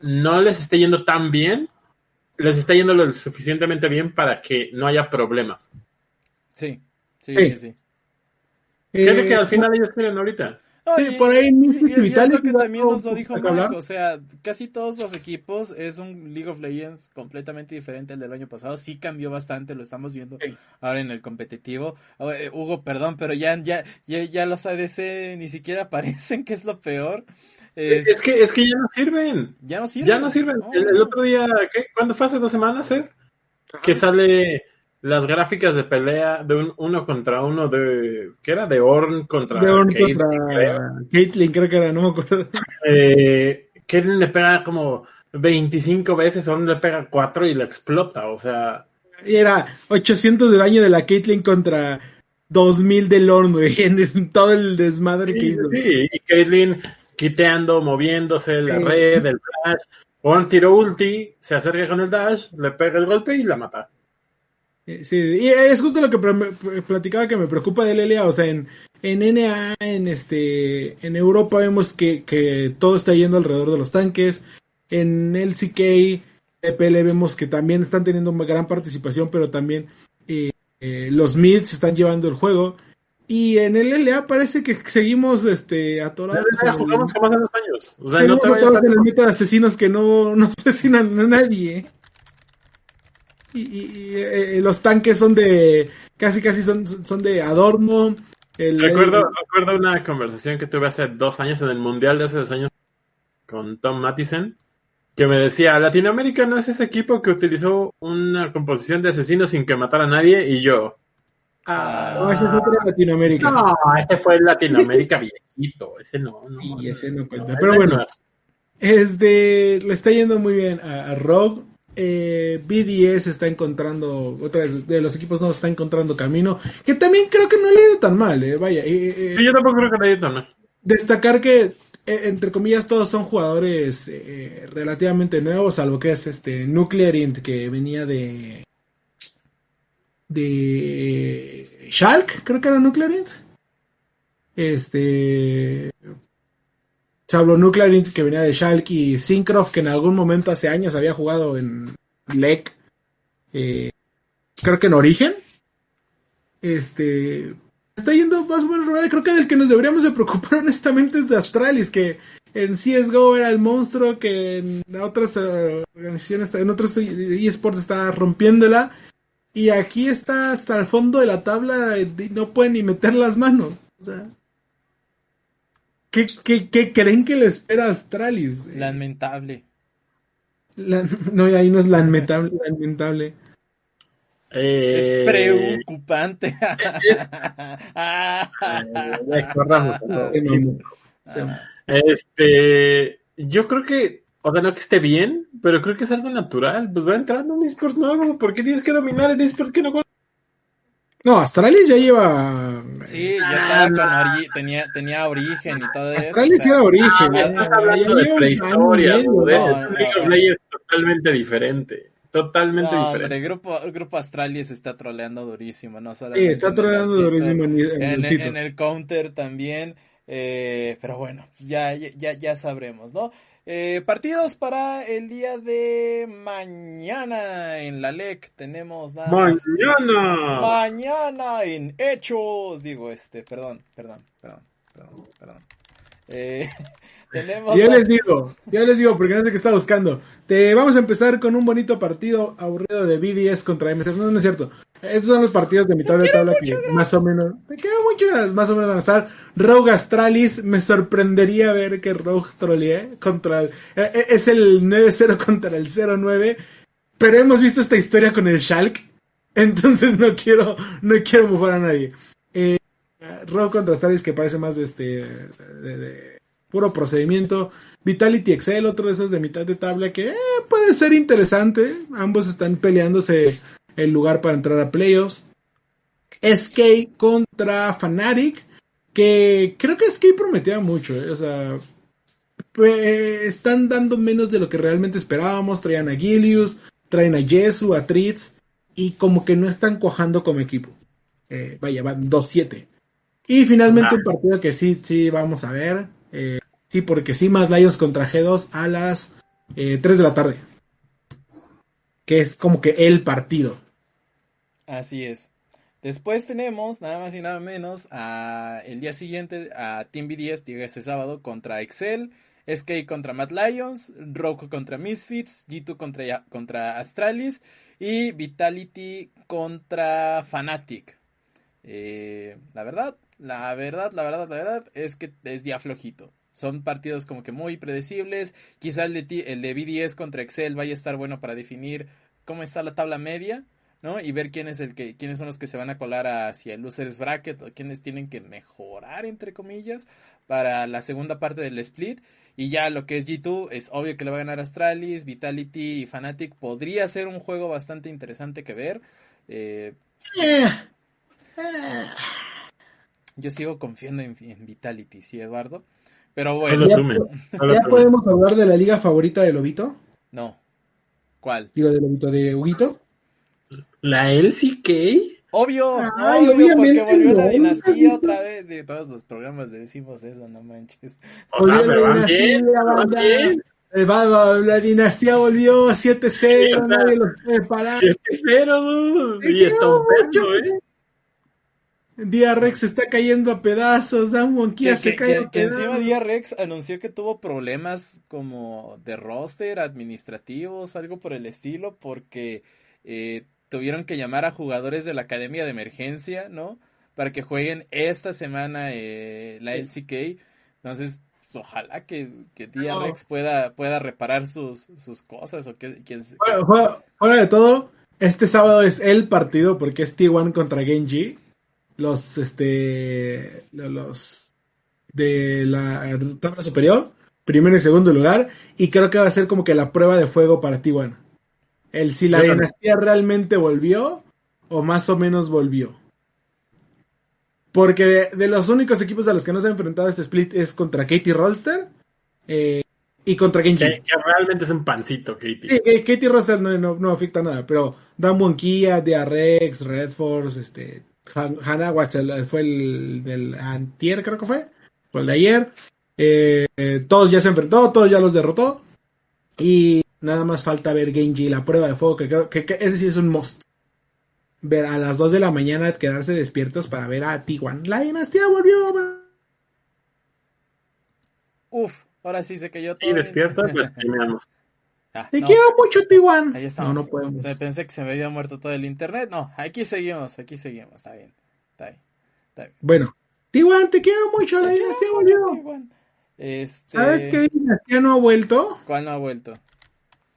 no les esté yendo tan bien, les está yendo lo suficientemente bien para que no haya problemas. Sí, sí, Sí. sí, sí. ¿Qué es lo Eh, que al final ellos quieren ahorita? Sí, y- por ahí y- es lo que también nos lo dijo Marco, o sea, casi todos los equipos es un League of Legends completamente diferente al del año pasado, sí cambió bastante, lo estamos viendo Sí. ahora en el competitivo. Eh, Hugo, perdón, pero ya, ya, ya, ya los ADC ni siquiera aparecen, que es lo peor. Es- Es que, es que ya no sirven. ya no sirven. Ya no sirven. El, el otro día, ¿qué? ¿cuándo fue hace dos semanas, eh? Que sale las gráficas de pelea de un uno contra uno de. ¿Qué era? De Orn contra. de Caitlyn, contra Caitlyn, creo que era, no me acuerdo. Eh, Caitlyn le pega como 25 veces, Orn le pega 4 y le explota. O sea, Y era 800 de daño de la Caitlyn contra 2000 de Lorne, güey, en todo el desmadre que Sí, hizo. sí, y Caitlyn quiteando, moviéndose, la Sí. red, el dash, pon tiro ulti, se acerca con el dash, le pega el golpe y la mata. Eh, Sí, y es justo lo que platicaba que me preocupa de Lelia, o sea, en, en NA, en este, en Europa vemos que, que todo está yendo alrededor de los tanques, en LCK, EPL vemos que también están teniendo una gran participación, pero también eh, eh, los mids están llevando el juego, y en el LA parece que seguimos este, atorados. En- jugamos como hace dos años. O sea, no te vayas a... en el meta de asesinos que no, no asesinan a nadie. Y, y- eh, los tanques son de. casi casi son, son de adorno. El, Recuerdo, el- recuerdo una conversación que tuve hace dos años en el Mundial de hace dos años con Tom Mattison, que me decía, Latinoamérica no es ese equipo que utilizó una composición de asesinos sin que matara a nadie, y yo... no, Ah, ese es otro de Latinoamérica. no, ese fue el Latinoamérica viejito, ese no. no Sí, ese no cuenta. Pero bueno, no. Este, le está yendo muy bien a, a Rogue. Eh, BDS está encontrando, otra vez, de los equipos no está encontrando camino. Que también creo que no le ha ido tan mal, eh, vaya. eh, eh, Sí, yo tampoco creo que le haya ido tan mal. destacar que entre comillas todos son jugadores relativamente nuevos salvo que es este Nuclear Int que venía de de Shulk creo que era Nuclear Int este Sablo Nuclear que venía de Shulk y Syncroft que en algún momento hace años había jugado en LEC eh, creo que en Origen este está yendo más o menos regular. Creo que del que nos deberíamos de preocupar honestamente es de Astralis, que en CSGO era el monstruo que en otras eh, organizaciones, en otros eSports está rompiéndola. Y aquí está hasta el fondo de la tabla no puede ni meter las manos. O sea, ¿qué, qué, qué creen que le espera a Astralis? Lamentable. La- no, ahí no es lamentable. lamentable. Es Eh, preocupante. eh. Eh. Este, yo creo que, o sea, no que esté bien, pero creo que es algo natural. Pues va entrando un eSport nuevo, ¿por qué tienes que dominar el eSport que no conoces? No, Astralis ya lleva. Sí, ya estaba con ori tenía, tenía origen y todo eso. Astralis o sea, era origen. Ah, estás hablando de prehistoria, medio, ¿no? no, es totalmente diferente. Totalmente No, diferente. el grupo, el grupo Astralis está troleando durísimo, no Sí, está troleando durísimo en, en en el counter también, eh, pero bueno, ya, ya, ya sabremos, ¿no? Eh, partidos para el día de mañana en la LEC tenemos nada más- Mañana. Mañana en Hechos, digo este, perdón, perdón, perdón, perdón, perdón. Eh, tenemos Ya les digo, ya les digo, porque no sé qué está buscando. Te vamos a empezar con un bonito partido aburrido de BDS contra MSF. No, no es cierto. Estos son los partidos de mitad de tabla que más o menos. Me queda mucho más o menos van a estar. Rogue Astralis, me sorprendería ver que Rogue trolee contra el. eh, eh, es el 9-0 contra el 0-9. Pero hemos visto esta historia con el Shulk. Entonces no quiero, no quiero mufar a nadie. Eh, Rogue contra Astralis que parece más de este. de- de puro procedimiento. Vitality Excel, otro de esos de mitad de tabla que eh, puede ser interesante. Ambos están peleándose el lugar para entrar a playoffs. SK contra Fnatic, que creo que SK prometía mucho, eh, o sea, pues, están dando menos de lo que realmente esperábamos. Traían a Gilius, traen a Jesu, a Tritz, y como que no están cuajando como equipo. Eh, vaya, van 2-7. Y finalmente Ah. un partido que sí, sí, vamos a ver. eh, sí, porque sí, más Lions contra G2 a las eh, 3 de la tarde. Que es como que el partido. Así es. Después tenemos nada más y nada menos a el día siguiente a Team BDS llega este sábado contra Excel, SK contra Mad Lions, Roku contra Misfits, G2 contra, contra Astralis y Vitality contra Fnatic. Eh, la verdad, la verdad, la verdad, la verdad es que es día flojito. Son partidos como que muy predecibles. Quizá el de, el de BDS contra Excel vaya a estar bueno para definir cómo está la tabla media. ¿No? Y ver quién es el que, quiénes son los que se van a colar hacia el losers bracket o quiénes tienen que mejorar entre comillas para la segunda parte del split. Y ya lo que es G2 es obvio que le va a ganar Astralis, Vitality y Fnatic. Podría ser un juego bastante interesante que ver. Eh, yo sigo confiando en, en Vitality, sí, Eduardo. Pero bueno. Solo ¿Ya, tú, men. po- Solo ¿ya tú. podemos hablar de la liga favorita de Lobito? No. ¿Cuál? Digo, de Lobito, de Huguito. La LCK. Obvio, Ay, obvio, porque obviamente volvió la no, dinastía nunca- otra vez. De todos los programas decimos eso, no manches. O sea, Volvió pero la van bien, dinastía, van banda. bien. Eh, va- va, la dinastía volvió 7-0, Sí, o sea, nadie los puede parar. 7-0, dude. Te Y está un perro, ¿eh? Día Rex se está cayendo a pedazos, Dan Wonkia se cae que- a que encima. Día Rex anunció que tuvo problemas como de roster, administrativos, algo por el estilo, porque eh, tuvieron que llamar a jugadores de la academia de emergencia, ¿no? Para que jueguen esta semana eh, la LCK. Entonces, pues, ojalá que, que No. Rex pueda, pueda reparar sus, sus cosas o que, que- Fuera, fuera- fuera de todo, este sábado es el partido porque es T1 contra Genji. Los, este, lo- los de la tabla superior, primero y segundo lugar. Y creo que va a ser como que la prueba de fuego para T1. El si la Yo también. dinastía realmente volvió o más o menos volvió. Porque de, de los únicos equipos a los que no se ha enfrentado este split es contra Katie Rolster eh, y contra Genji. Que, que realmente es un pancito, Katie. Sí, Katie Roster no, no, no afecta nada, pero Damwon Kia, DRX, Red Force, este, Han- Hannah Watts el- fue el del antier, creo que fue, o el de ayer. Eh, eh, todos ya se enfrentó, todos ya los derrotó. Y nada más falta ver Genji, la prueba de fuego, que creo que, que ese sí es un must. Ver a las 2 de la mañana, quedarse despiertos para ver a T1. La dinastía volvió. Uf, ahora sí se cayó todo. Y despierta, pues streameamos. Ah, Te no. quiero mucho, T1. Ahí No, estamos. no podemos. O sea, pensé que se me había muerto todo el internet. No, aquí seguimos, aquí seguimos. Está bien. Está bien. Está bien. Bueno, T1, te quiero mucho, la dinastía volvió. Este, ¿Sabes qué dinastía no ha vuelto? ¿Cuál no ha vuelto?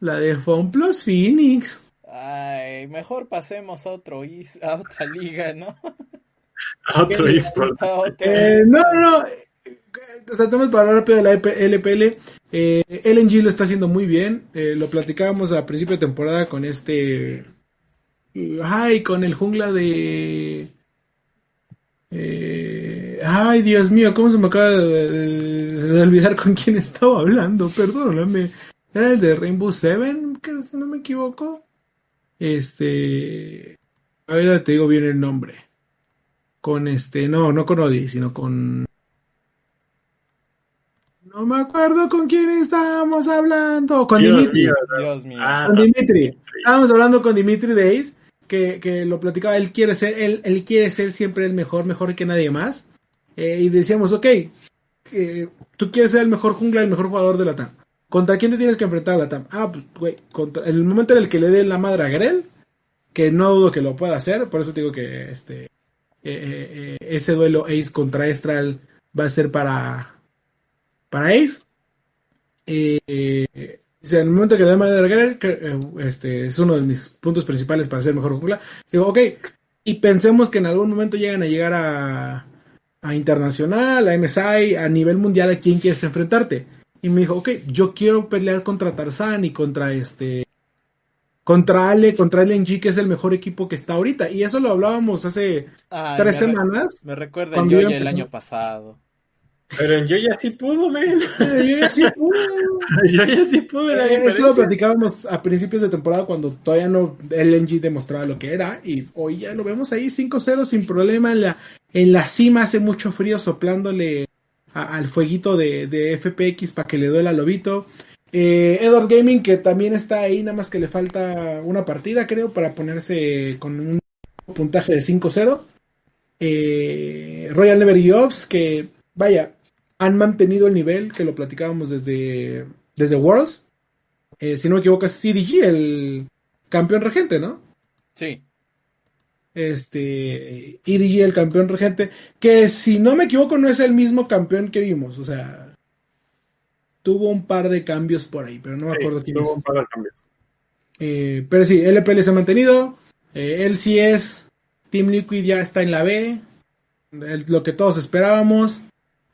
La de Fon Plus Phoenix. Ay, mejor pasemos a otro is- a otra liga, ¿no? A otro eSport. Eh, is- no, no, no. O sea, tenemos para hablar rápido de la LPL. Eh, LNG lo está haciendo muy bien. Eh, lo platicábamos a principio de temporada con este. Ay, con el jungla de. eh, ay, Dios mío, ¿cómo se me acaba de, de- de olvidar con quién estaba hablando? Perdóname. Era el de Rainbow Seven, que si no me equivoco. Este. Ahorita te digo bien el nombre. Con este, no, no con Odi, sino con. No me acuerdo con quién estábamos hablando. Con Dios Dimitri. Dios mío. Ah, Con Dimitri. Estábamos hablando con Dimitri Days, que, que lo platicaba, él quiere ser, él, él quiere ser siempre el mejor, mejor que nadie más. Eh, y decíamos, ok, eh, tú quieres ser el mejor jungla, el mejor jugador de la TAM. ¿Contra quién te tienes que enfrentar a la TAM? Ah, pues, güey, contra, el momento en el que le dé la madre a Grell, que no dudo que lo pueda hacer, por eso digo que este eh, eh, eh, ese duelo Ace contra Estral va a ser para, para Ace. Eh, o sea, en el momento que le dé madre a Grell, este es uno de mis puntos principales para ser mejor jungla, digo, ok, y pensemos que en algún momento llegan a llegar a, a internacional, a MSI, a nivel mundial, ¿a quién quieres enfrentarte? Y me dijo, ok, yo quiero pelear contra Tarzan y contra este. Contra Ale, contra LNG, que es el mejor equipo que está ahorita. Y eso lo hablábamos hace Ay, tres me re- semanas. Me recuerda el Cuando yo iba el año pasado. Pero yo ya sí pudo, men. Eh, yo ya sí pude. Yo ya sí pude. La Eh, Eso lo platicábamos a principios de temporada cuando todavía no LNG demostraba lo que era. Y hoy ya lo vemos ahí 5-0 sin problema. En la, en la cima hace mucho frío soplándole al fueguito de, de FPX para que le duela al lobito. Eh, Edward Gaming que también está ahí, nada más que le falta una partida creo para ponerse con un puntaje de 5-0. Eh, Royal Never Ups, que vaya, han mantenido el nivel que lo platicábamos desde, desde Worlds. Eh, si no me equivoco, es CDG, el campeón regente, ¿no? Sí. Este, EDG, el campeón regente, que si no me equivoco, no es el mismo campeón que vimos, o sea, tuvo un par de cambios por ahí, pero no me acuerdo quién tuvo es. un par de cambios. Eh, pero sí, LPL se ha mantenido. Eh, él sí es. Team Liquid ya está en la B. el- lo que todos esperábamos.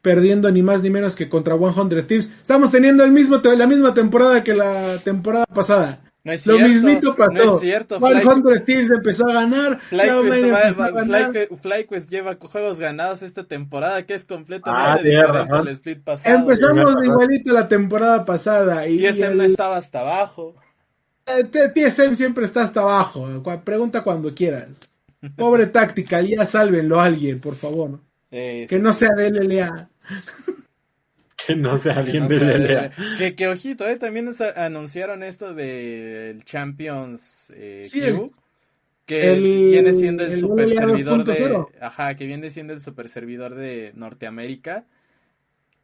perdiendo ni más ni menos que contra 100 Thieves. Estamos teniendo el mismo, la misma temporada que la temporada pasada. No es Lo cierto, mismito pasó. No es cierto. 100 Thieves empezó a ganar. Cloud9 FlyQuest, empezó a va- ganar. Fly- FlyQuest lleva juegos ganados esta temporada que es Ah, completamente tienes diferente al split pasado. Empezamos Ajá. igualito la temporada pasada. Y, el- no estaba hasta abajo. eh, TSM siempre está hasta abajo. Pregunta cuando quieras. Pobre Tactical, ya sálvenlo a alguien, por favor. Eh, Que sí, no sí. sea de LLA. Que no sea Que alguien no de LLA. Que, que ojito, eh, también nos anunciaron esto del Champions eh, Sí, Q, que el- viene siendo el, el super LLA servidor de, 2.0. ajá, que viene siendo el super servidor de Norteamérica,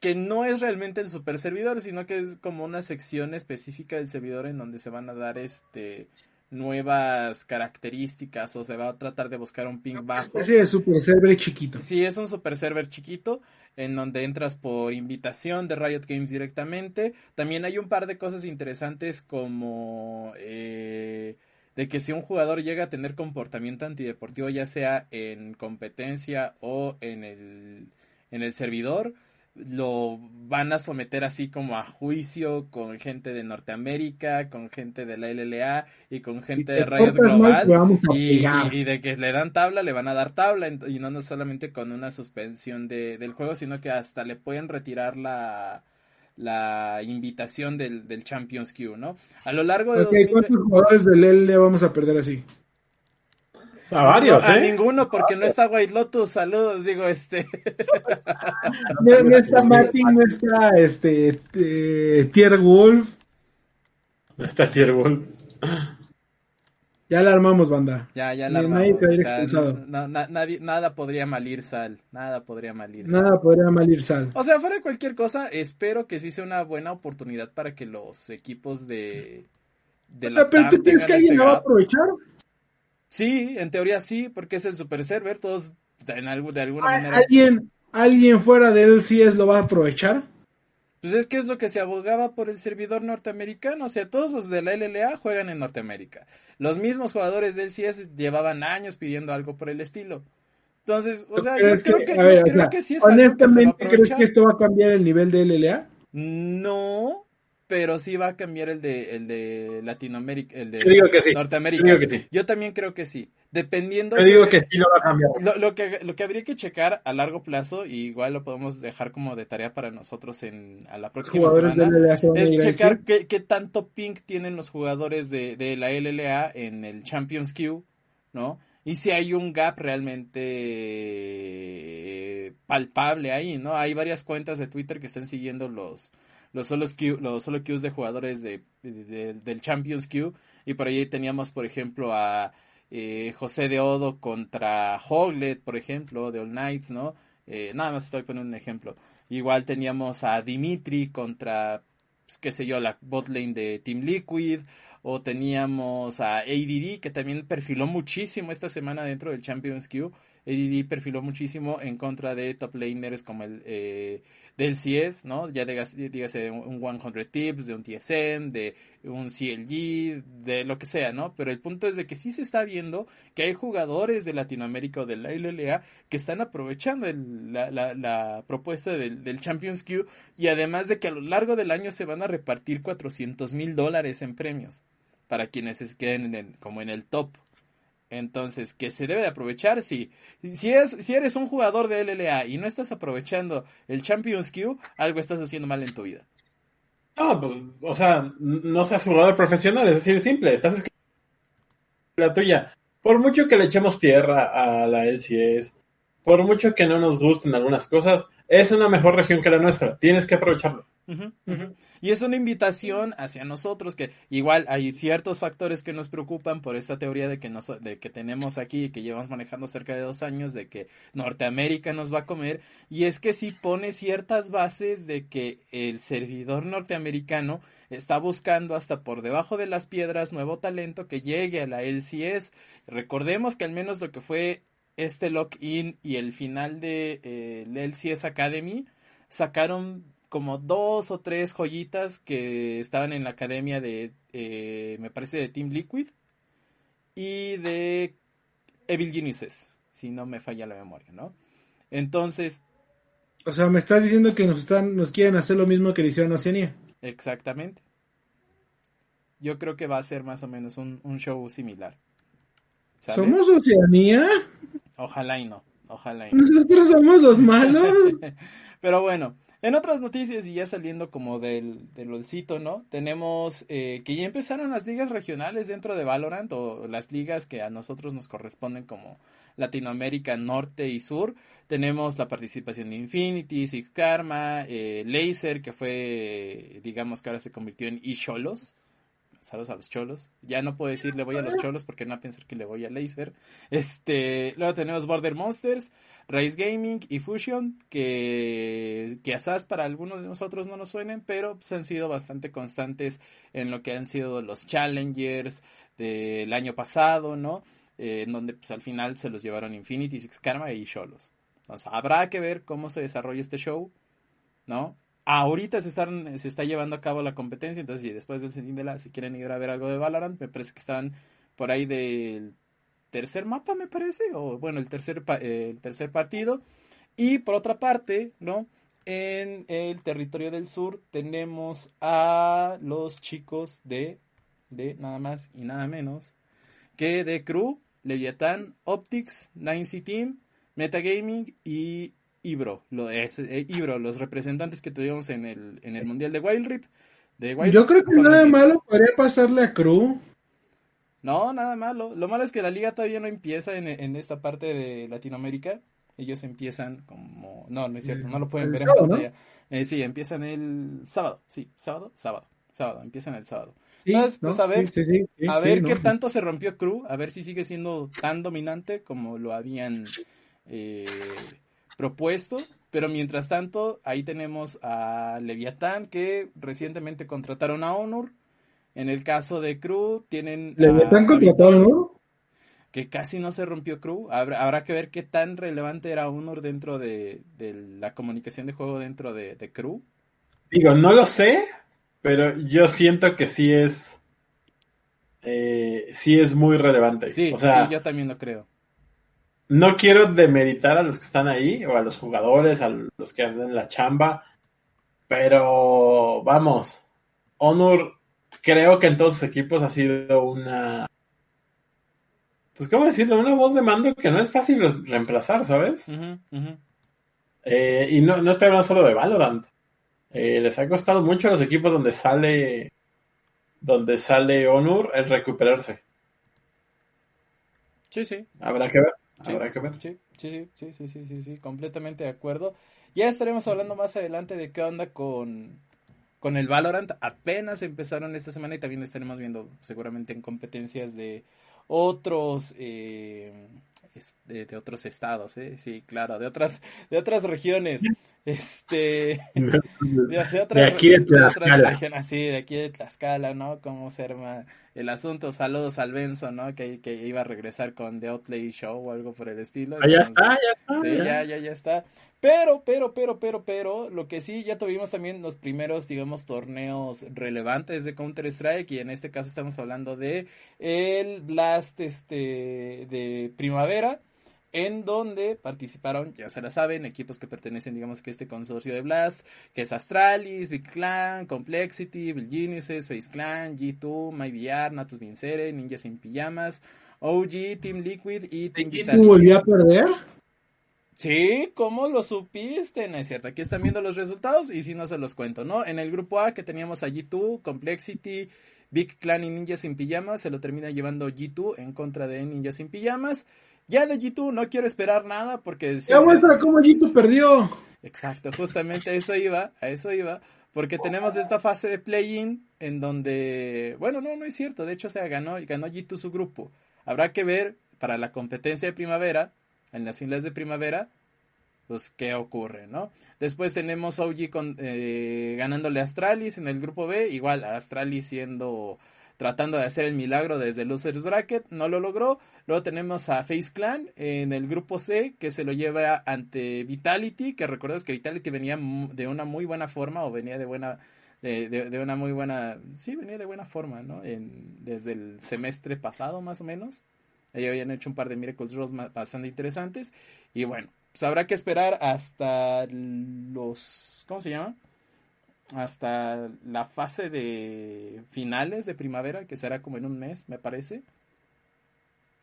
que no es realmente el super servidor, sino que es como una sección específica del servidor en donde se van a dar este nuevas características o se va a tratar de buscar un ping bajo. Ese es super server chiquito. Sí, es un super server chiquito en donde entras por invitación de Riot Games directamente. También hay un par de cosas interesantes como eh, de que si un jugador llega a tener comportamiento antideportivo, ya sea en competencia o en el, en el servidor, lo van a someter así como a juicio con gente de Norteamérica, con gente de la LLA y con gente te de Riot Global. Y, y- y de que le dan tabla, le van a dar tabla, y no, no solamente con una suspensión de, del juego, sino que hasta le pueden retirar la, la invitación del, del Champions Q, ¿no? A lo largo de Ok, 2020 ¿cuántos jugadores del LLA vamos a perder así? A varios, No, a ¿eh? ninguno, porque no está White Lotus, saludos, digo, este. No, no está Mati, no está este eh, Tier Wolf. Está Tier Wolf. Ya la armamos, banda. Ya, ya la nadie armamos, o sea, expulsado. no- na- nadie- nada podría malir sal, nada podría malir sal. Nada podría mal ir sal. O sea, fuera de cualquier cosa, espero que sí sea una buena oportunidad para que los equipos de. de O sea, pero TAM tú crees que alguien este la va a aprovechar. Sí, en teoría sí, porque es el super server, todos en algo, de alguna ¿A- manera. ¿Alguien, alguien fuera de él sí es lo va a aprovechar? Pues es que es lo que se abogaba por el servidor norteamericano, o sea, todos los de la LLA juegan en Norteamérica. Los mismos jugadores del CS llevaban años pidiendo algo por el estilo. Entonces, o sea, yo ¿Crees creo que- que, a yo ver, creo sea, que sí es algo que se va a honestamente, ¿crees que esto va a cambiar el nivel de LLA? No, pero sí va a cambiar el de el de Latinoamérica, el de Yo digo que sí. Norteamérica. Yo digo que sí. Yo también creo que sí. Dependiendo Yo de- digo que sí lo va a cambiar. lo, lo que, lo que habría que checar a largo plazo, y igual lo podemos dejar como de tarea para nosotros en, a la próxima semana, es checar qué, qué tanto ping tienen los jugadores de, de la LLA en el Champions Q, ¿no? Y si hay un gap realmente palpable ahí, ¿no? Hay varias cuentas de Twitter que están siguiendo los, los solos Q, los solo Qs de jugadores de, de- del Champions Q. Y por ahí teníamos, por ejemplo, a eh, José de Odo contra Hoglet, por ejemplo, de All Knights, ¿no? Eh, nada más estoy poniendo un ejemplo. Igual teníamos a Dimitri contra, pues, qué sé yo, la botlane de Team Liquid. O teníamos a ADD, que también perfiló muchísimo esta semana dentro del Champions Q. ADD perfiló muchísimo en contra de top laners como el eh, del CS, ¿no? Ya dígase, dígase un 100 Tips, de un TSM, de un CLG, de lo que sea, ¿no? Pero el punto es de que sí se está viendo que hay jugadores de Latinoamérica o de la LLA que están aprovechando la, propuesta del, Champions Q y además de que a lo largo del año se van a repartir 400 mil dólares en premios para quienes se queden en como en el top. Entonces, que se debe de aprovechar, sí. Si, es, si eres un jugador de LLA y no estás aprovechando el Champions Q, algo estás haciendo mal en tu vida. No, pues, o sea, no seas jugador profesional, es así de simple. Estás la tuya. Por mucho que le echemos tierra a la LCS, por mucho que no nos gusten algunas cosas, es una mejor región que la nuestra. Tienes que aprovecharlo. Y es una invitación hacia nosotros que igual hay ciertos factores que nos preocupan por esta teoría de que, nos, de que tenemos aquí y que llevamos manejando cerca de dos años de que Norteamérica nos va a comer. Y es que sí pone ciertas bases de que el servidor norteamericano está buscando hasta por debajo de las piedras nuevo talento que llegue a la LCS. Recordemos que al menos lo que fue este lock-in y el final de eh, la LCS Academy sacaron como dos o tres joyitas que estaban en la academia de, eh, me parece, de Team Liquid y de Evil Geniuses, si no me falla la memoria, ¿no? Entonces, O sea, me estás diciendo que nos están, nos quieren hacer lo mismo que le hicieron a Oceanía. Exactamente. Yo creo que va a ser más o menos un, un show similar. ¿Sale? ¿Somos Oceanía? Ojalá y no. Ojalá y no. Nosotros somos los malos. Pero bueno, en otras noticias y ya saliendo como del, del olcito, ¿no? Tenemos eh, que ya empezaron las ligas regionales dentro de Valorant o las ligas que a nosotros nos corresponden como Latinoamérica Norte y Sur. Tenemos la participación de Infinity, Six Karma, eh, Laser, que fue, digamos que ahora se convirtió en eCholos. Saludos a los cholos. Ya no puedo decir le voy a los cholos porque no a pensar que le voy a Laser. Este, luego tenemos Border Monsters, Rise Gaming y Fusion, que quizás para algunos de nosotros no nos suenen, pero pues, han sido bastante constantes en lo que han sido los challengers del año pasado, ¿no? Eh, en donde pues al final se los llevaron Infinity, Six Karma y Cholos. O sea, habrá que ver cómo se desarrolla este show, ¿no? Ahorita se, están, se está llevando a cabo la competencia, entonces si después del Sentin de la, si quieren ir a ver algo de Valorant, me parece que están por ahí del tercer mapa, me parece, o bueno, el tercer, eh, el tercer partido. Y por otra parte, ¿no? En el territorio del sur tenemos a los chicos de, de nada más y nada menos que de Crew, Leviathan, Optics, 9C Team, Metagaming y Ibro, lo, es, eh, Ibro, los representantes que tuvimos en el, en el Mundial de Wild. De Wild Yo creo que nada malo podría pasarle a Crew. No, nada malo. Lo malo es que la liga todavía no empieza en, en esta parte de Latinoamérica. Ellos empiezan como... No, no es cierto, no lo pueden El ver en ¿no? pantalla. Eh, sí, empiezan el sábado. Sí, sábado, sábado, sábado. Empiezan el sábado. Sí, Entonces, ¿no? pues a ver, Sí, sí, a ver ¿no? qué tanto se rompió Crew, a ver si sigue siendo tan dominante como lo habían eh, propuesto. Pero mientras tanto, ahí tenemos a Leviatán que recientemente contrataron a Honor. En el caso de Crew, tienen. Le a- están a ¿no? que casi no se rompió Crew. Habrá, habrá que ver qué tan relevante era Honor dentro de, de la comunicación de juego dentro de, de Crew. Digo, no lo sé, pero yo siento que sí es. eh, sí es muy relevante. Sí, o sea, sí, yo también lo creo. No quiero demeritar a los que están ahí, o a los jugadores, a los que hacen la chamba, pero vamos, Honor creo que en todos sus equipos ha sido una... Pues, ¿cómo decirlo? Una voz de mando que no es fácil re- reemplazar, ¿sabes? Eh, y no, no estoy hablando solo de Valorant. Eh, les ha costado mucho a los equipos donde sale donde sale Honor el recuperarse. Sí, sí. Habrá que ver. Sí, Habrá que ver. Sí, sí, sí, sí, sí, sí, sí, completamente de acuerdo. Ya estaremos hablando más adelante de qué onda con, con el Valorant. Apenas empezaron esta semana y también estaremos viendo seguramente en competencias de otros eh, de, de otros estados, ¿eh? Sí, claro, de otras de otras regiones. Este de, de otras, De aquí de Tlaxcala. regiones, sí, de aquí de Tlaxcala, ¿no? Cómo se arma el asunto. Saludos al Benzo, ¿no? Que, que iba a regresar con The Outlay Show o algo por el estilo. Ah, ya Entonces, está, ya está. Sí, ya. ya, ya, ya está. Pero, pero, pero, pero, pero, lo que sí, ya tuvimos también los primeros, digamos, torneos relevantes de Counter-Strike y en este caso estamos hablando de el Blast, este, de primavera, en donde participaron, ya se la saben, equipos que pertenecen, digamos, que a este consorcio de Blast, que es Astralis, Big Clan, Complexity, Bill Geniuses, Face Clan, G2, MyVR, Natus Vincere, Ninjas sin Pijamas, OG, Team Liquid y Team ¿Y Vitality. volvió a perder? Sí, ¿cómo lo supiste? No es cierto. Aquí están viendo los resultados y si no se los cuento, ¿no? En el grupo A que teníamos a G2, Complexity, Big Clan y Ninja sin pijamas, se lo termina llevando G2 en contra de Ninja sin pijamas. Ya de G2 no quiero esperar nada porque... Ya muestra cómo G2 perdió. Exacto, justamente a eso iba, a eso iba, porque tenemos esta fase de play-in en donde, bueno, no, no es cierto, de hecho, o sea, ganó, ganó G2 su grupo. Habrá que ver para la competencia de primavera, en las finales de primavera, pues qué ocurre, ¿no? Después tenemos OG con, eh, ganándole a Astralis en el grupo B, igual a Astralis siendo tratando de hacer el milagro desde Losers Bracket, no lo logró. Luego tenemos a Face Clan en el grupo C, que se lo lleva ante Vitality, que recuerdas que Vitality venía de una muy buena forma, o venía de buena, de, de- de una muy buena, sí, venía de buena forma, ¿no? En, desde el semestre pasado, más o menos. Ellos habían hecho un par de Miracles Rolls bastante interesantes. Y bueno, pues habrá que esperar hasta los, ¿cómo se llama? Hasta la fase de finales de primavera, que será como en un mes, me parece.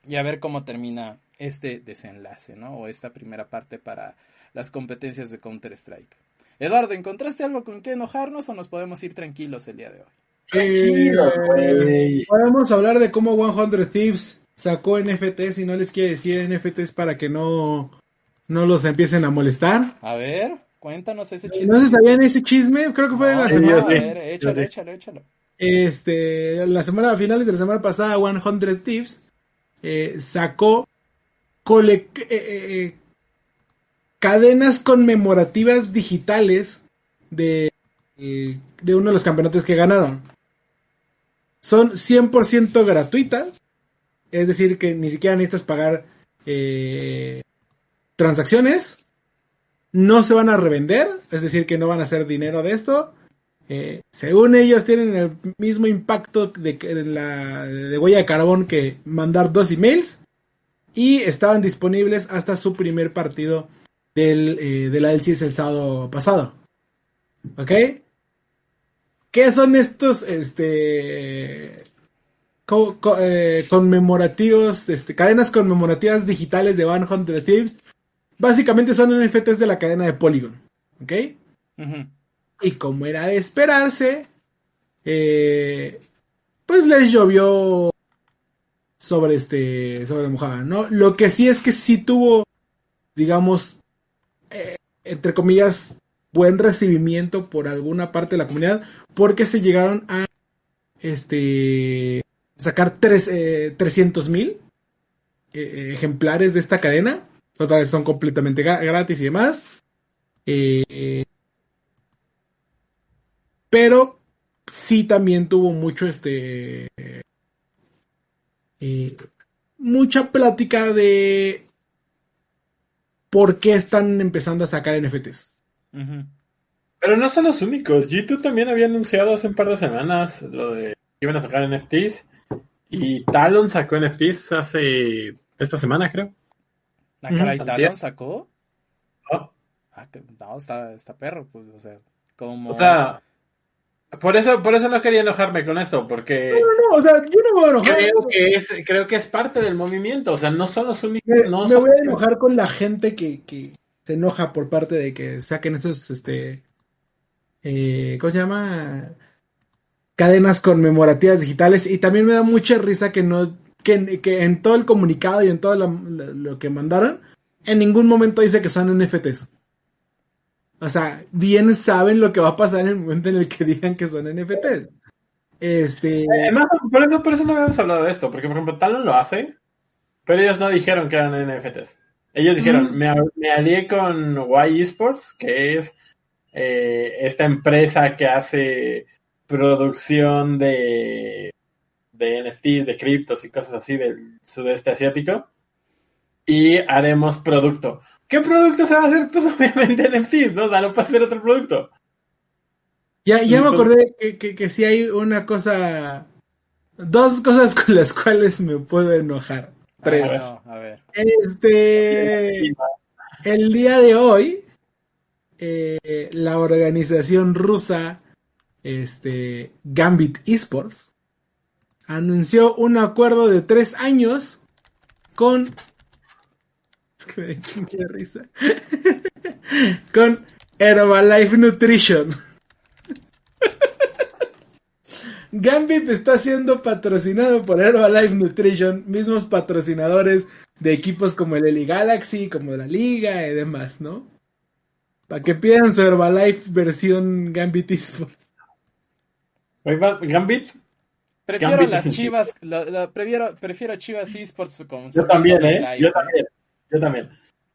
Y a ver cómo termina este desenlace, ¿no? O esta primera parte para las competencias de Counter-Strike. Eduardo, ¿encontraste algo con qué enojarnos o nos podemos ir tranquilos el día de hoy? Tranquilos, güey. Podemos hablar de cómo 100 Thieves sacó NFTs y no les quiere decir NFTs para que no, no los empiecen a molestar. A ver, cuéntanos ese chisme. ¿No se sabían ese chisme? Creo que fue No, la semana. a ver, échalo, échalo, échalo. Este, la semana, a finales de la semana pasada, 100 Thieves eh, sacó cole- eh, eh, cadenas conmemorativas digitales de, de uno de los campeonatos que ganaron. Son 100% gratuitas, es decir, que ni siquiera necesitas pagar eh, transacciones. No se van a revender, es decir, que no van a hacer dinero de esto. Eh, según ellos tienen el mismo impacto de, la, de huella de carbón que mandar dos emails y estaban disponibles hasta su primer partido del, eh, de la LCS el sábado pasado. ¿Ok? ¿Qué son estos este, eh, conmemorativos, este, cadenas conmemorativas digitales de 100 Thieves? Básicamente son NFTs de la cadena de Polygon. ¿Ok? Y como era de esperarse, eh, pues les llovió sobre este, sobre la mojada, ¿no? Lo que sí es que sí tuvo, digamos, eh, entre comillas, buen recibimiento por alguna parte de la comunidad, porque se llegaron a, este, sacar tres, eh, 300 mil eh, ejemplares de esta cadena. Otra vez son completamente gratis y demás. Eh, pero sí también tuvo mucho este eh, mucha plática de por qué están empezando a sacar NFTs. Pero no son los únicos. G2 también había anunciado hace un par de semanas lo de que iban a sacar NFTs. Y Talon sacó NFTs hace esta semana, creo. ¿La Ujú. Talon sacó? ¿no? Ah, que, no, está, está perro, pues, o sea, como... O sea, por eso, por eso no quería enojarme con esto, porque No, o sea, yo no me voy a enojar. creo que es, creo que es parte del movimiento. O sea, no son los únicos. Me, no me son- voy a enojar con la gente que, que se enoja por parte de que saquen estos, este, eh, ¿cómo se llama? Cadenas conmemorativas digitales. Y también me da mucha risa que no, que, que en todo el comunicado y en todo la- lo, que mandaron, en ningún momento dice que son NFTs. O sea, bien saben lo que va a pasar en el momento en el que digan que son NFTs. Este, Además, por eso, por eso no habíamos hablado de esto, porque por ejemplo Talon lo hace, pero ellos no dijeron que eran NFTs. Ellos dijeron, Mm. me, me alié con Y Esports, que es eh, esta empresa que hace producción de, de NFTs, de criptos y cosas así del sudeste asiático, y haremos producto. ¿Qué producto se va a hacer? Pues obviamente NFTs, ¿no? O sea, no puede ser otro producto. Ya, ya me acordé que, que, que sí hay una cosa, dos cosas con las cuales me puedo enojar. Ah, Tres. no, a ver. Este, el día de hoy, eh, la organización rusa, este, Gambit Esports, anunció un acuerdo de tres años con, es que me risa, con Herbalife Nutrition. Gambit está siendo patrocinado por Herbalife Nutrition, mismos patrocinadores de equipos como el Eli Galaxy, como la Liga y demás, ¿no? Para que pidan su Herbalife versión Gambit Esports. Gambit, Prefiero las chivas, la- la- prefiero, prefiero Chivas Esports con Yo su también, ¿eh? live, Yo también. Yo también.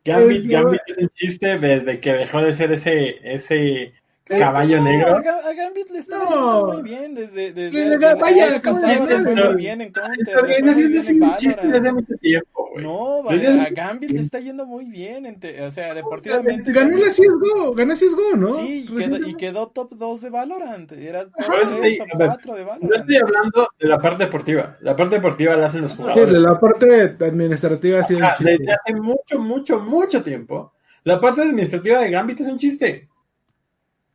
Gambit, Eh, yo- Gambit es un chiste desde que dejó de ser ese, ese caballo no, negro. A, Ga- a Gambit le está No. yendo muy bien desde, desde, le- vaya, el año ¿cómo pasado, le fue muy bien en Counter, Esta le fue muy organización bien es en un chiste desde mucho tiempo, güey. No, vaya, a Gambit le está yendo muy bien, en o sea, deportivamente. Ganó la CSGO, ganó CSGO, ¿no? Sí, y quedó, y quedó top 2 de Valorant. Era top Pero es 3, que, top a ver, 4 de No Valorant. estoy hablando de la parte deportiva. La parte deportiva la hacen los Sí, de jugadores. la parte administrativa ha sido un Ajá, chiste. desde hace mucho, mucho, mucho tiempo, La parte administrativa de Gambit es un chiste.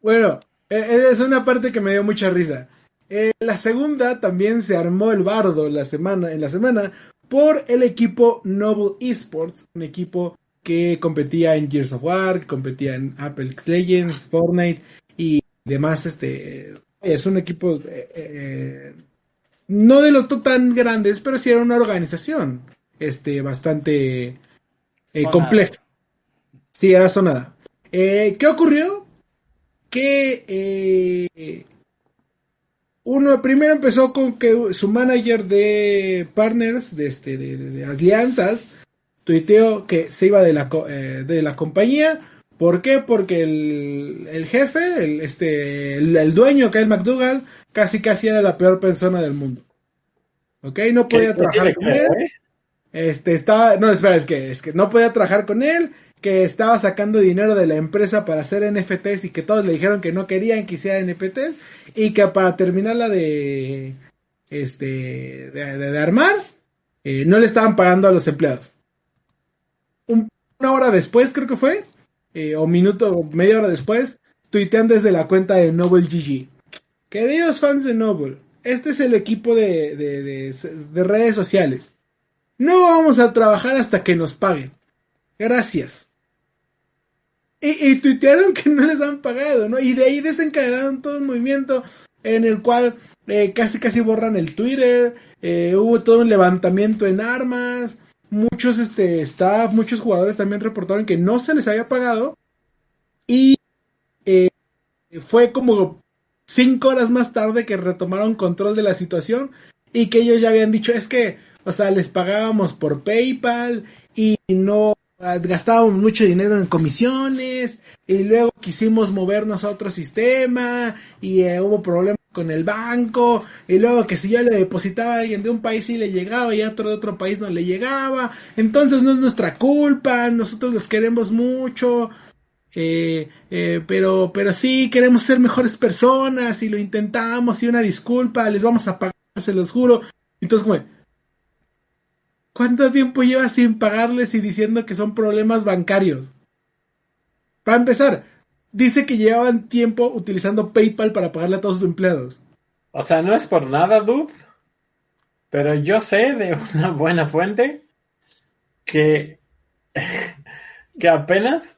Bueno, eh, es una parte que me dio mucha risa. Eh, la segunda también se armó el bardo la semana, en la semana por el equipo Noble Esports, un equipo que competía en Gears of War, que competía en Apex Legends, Fortnite y demás. Este es un equipo eh, eh, no de los tan grandes, pero sí era una organización este bastante compleja. Sí, era sonada. ¿Qué ocurrió? Que uno primero empezó con que su manager de partners, de, este, de, alianzas, tuiteó que se iba de la, eh, de la compañía. ¿Por qué? Porque el, jefe, el, este, el, dueño, Kyle McDougall, casi casi era la peor persona del mundo. ¿Ok? No podía trabajar con él. Eh? Este, estaba, no, espera, es que, es que no podía trabajar con él, que estaba sacando dinero de la empresa para hacer NFTs y que todos le dijeron que no querían que hiciera NFTs y que para terminarla de este de, armar eh, no le estaban pagando a los empleados. una hora después creo que fue eh, o minuto media hora después tuitean desde la cuenta de Noble GG. Queridos fans de Noble, este es el equipo de, de redes sociales. No vamos a trabajar hasta que nos paguen. Gracias. Y, tuitearon que no les han pagado, ¿no? Y de ahí desencadenaron todo un movimiento en el cual eh, casi casi borran el Twitter, eh, hubo todo un levantamiento en armas, muchos este, staff, muchos jugadores también reportaron que no se les había pagado y eh, fue como cinco horas más tarde que retomaron control de la situación y que ellos ya habían dicho es que, o sea, les pagábamos por PayPal y no gastábamos mucho dinero en comisiones y luego quisimos movernos a otro sistema y eh, hubo problemas con el banco y luego que si yo le depositaba a alguien de un país y le llegaba y a otro de otro país no le llegaba. Entonces no es nuestra culpa nosotros los queremos mucho eh, eh, pero pero sí queremos ser mejores personas y lo intentamos y una disculpa les vamos a pagar se los juro. Entonces como ¿Cuánto tiempo lleva sin pagarles y diciendo que son problemas bancarios? Para empezar, dice que llevaban tiempo utilizando PayPal para pagarle a todos sus empleados. O sea, no es por nada, dude. Pero yo sé de una buena fuente que, que apenas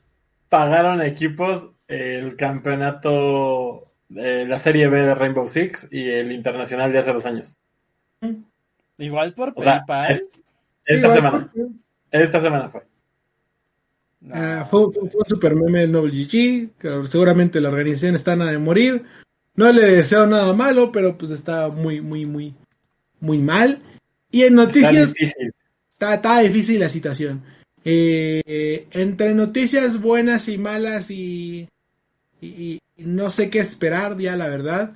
pagaron equipos el campeonato de la Serie B de Rainbow Six y el internacional de hace dos años. Igual por PayPal. Esta semana. Esta semana fue. Ah, fue, un super meme de Noble GG. seguramente la organización está nada de morir. No le deseo nada malo, pero pues está muy, muy, muy, muy mal. Y en noticias. Está difícil. la situación. Eh, entre noticias buenas y malas y, y, no sé qué esperar ya, la verdad.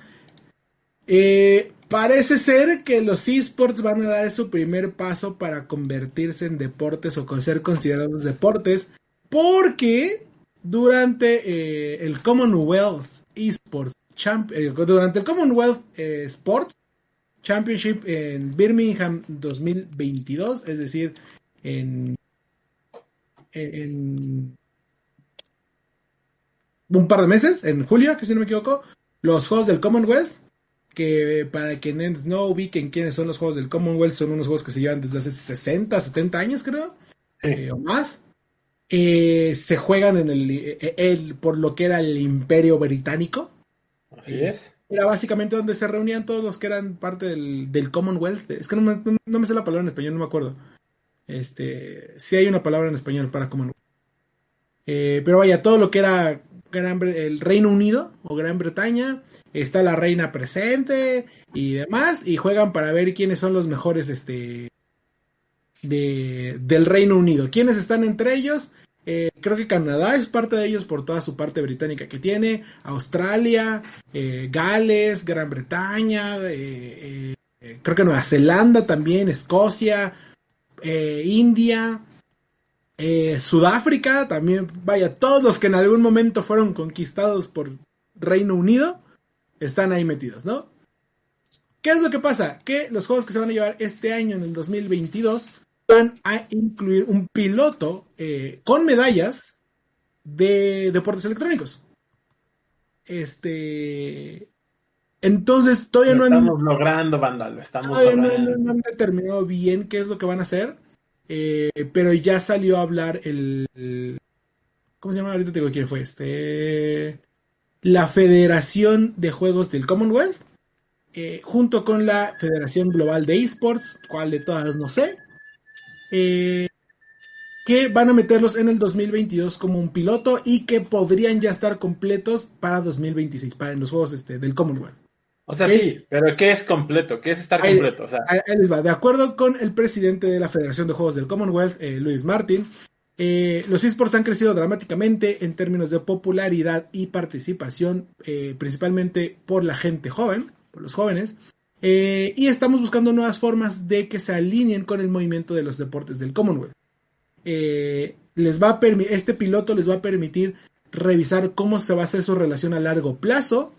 Eh, Parece ser que los esports van a dar su primer paso para convertirse en deportes o ser considerados deportes, porque durante eh, el Commonwealth Esports eh, durante el Commonwealth eh, Sports Championship en Birmingham 2022, es decir, en un par de meses, en julio, que si no me equivoco, los Juegos del Commonwealth que para quienes no ubiquen quiénes son los juegos del Commonwealth, son unos juegos que se llevan desde hace 60, 70 años, creo, eh, o más. Eh, se juegan en eh, el, por lo que era el Imperio Británico. Así es. Era básicamente donde se reunían todos los que eran parte del, Commonwealth. Es que no me, no me, sé la palabra en español, no me acuerdo. Este, sí hay una palabra en español para Commonwealth. pero vaya, todo lo que era el Reino Unido o Gran Bretaña, está la reina presente y demás, y juegan para ver quiénes son los mejores este, de, del Reino Unido. ¿Quiénes están entre ellos? Eh, creo que Canadá es parte de ellos por toda su parte británica que tiene, Australia, eh, Gales, Gran Bretaña, eh, creo que Nueva Zelanda también, Escocia, India, Sudáfrica también, vaya, todos los que en algún momento fueron conquistados por Reino Unido están ahí metidos, ¿no? ¿Qué es lo que pasa? Que los juegos que se van a llevar este año, en el 2022, van a incluir un piloto eh, con medallas de deportes electrónicos. Este. Entonces, todavía Lo no han, estamos logrando, banda, lo estamos todavía no, logrando. no- no han determinado bien qué es lo que van a hacer. Eh, pero ya salió a hablar el. ¿Cómo se llama? Ahorita te digo quién fue. Este. La Federación de Juegos del Commonwealth. eh, junto con la Federación Global de Esports, cuál de todas no sé. eh, que van a meterlos en el 2022 como un piloto y que podrían ya estar completos para 2026, para los juegos este, del Commonwealth. O sea, ¿Qué? sí, pero ¿qué es completo? ¿Qué es estar Ahí- completo? O sea, Ahí, ahí les va. De acuerdo con el presidente de la Federación de Juegos del Commonwealth, eh, Luis Martin, eh, los esports han crecido dramáticamente en términos de popularidad y participación, eh, principalmente por la gente joven, por los jóvenes, eh, y estamos buscando nuevas formas de que se alineen con el movimiento de los deportes del Commonwealth. Les va a este piloto les va a permitir revisar cómo se va a hacer su relación a largo plazo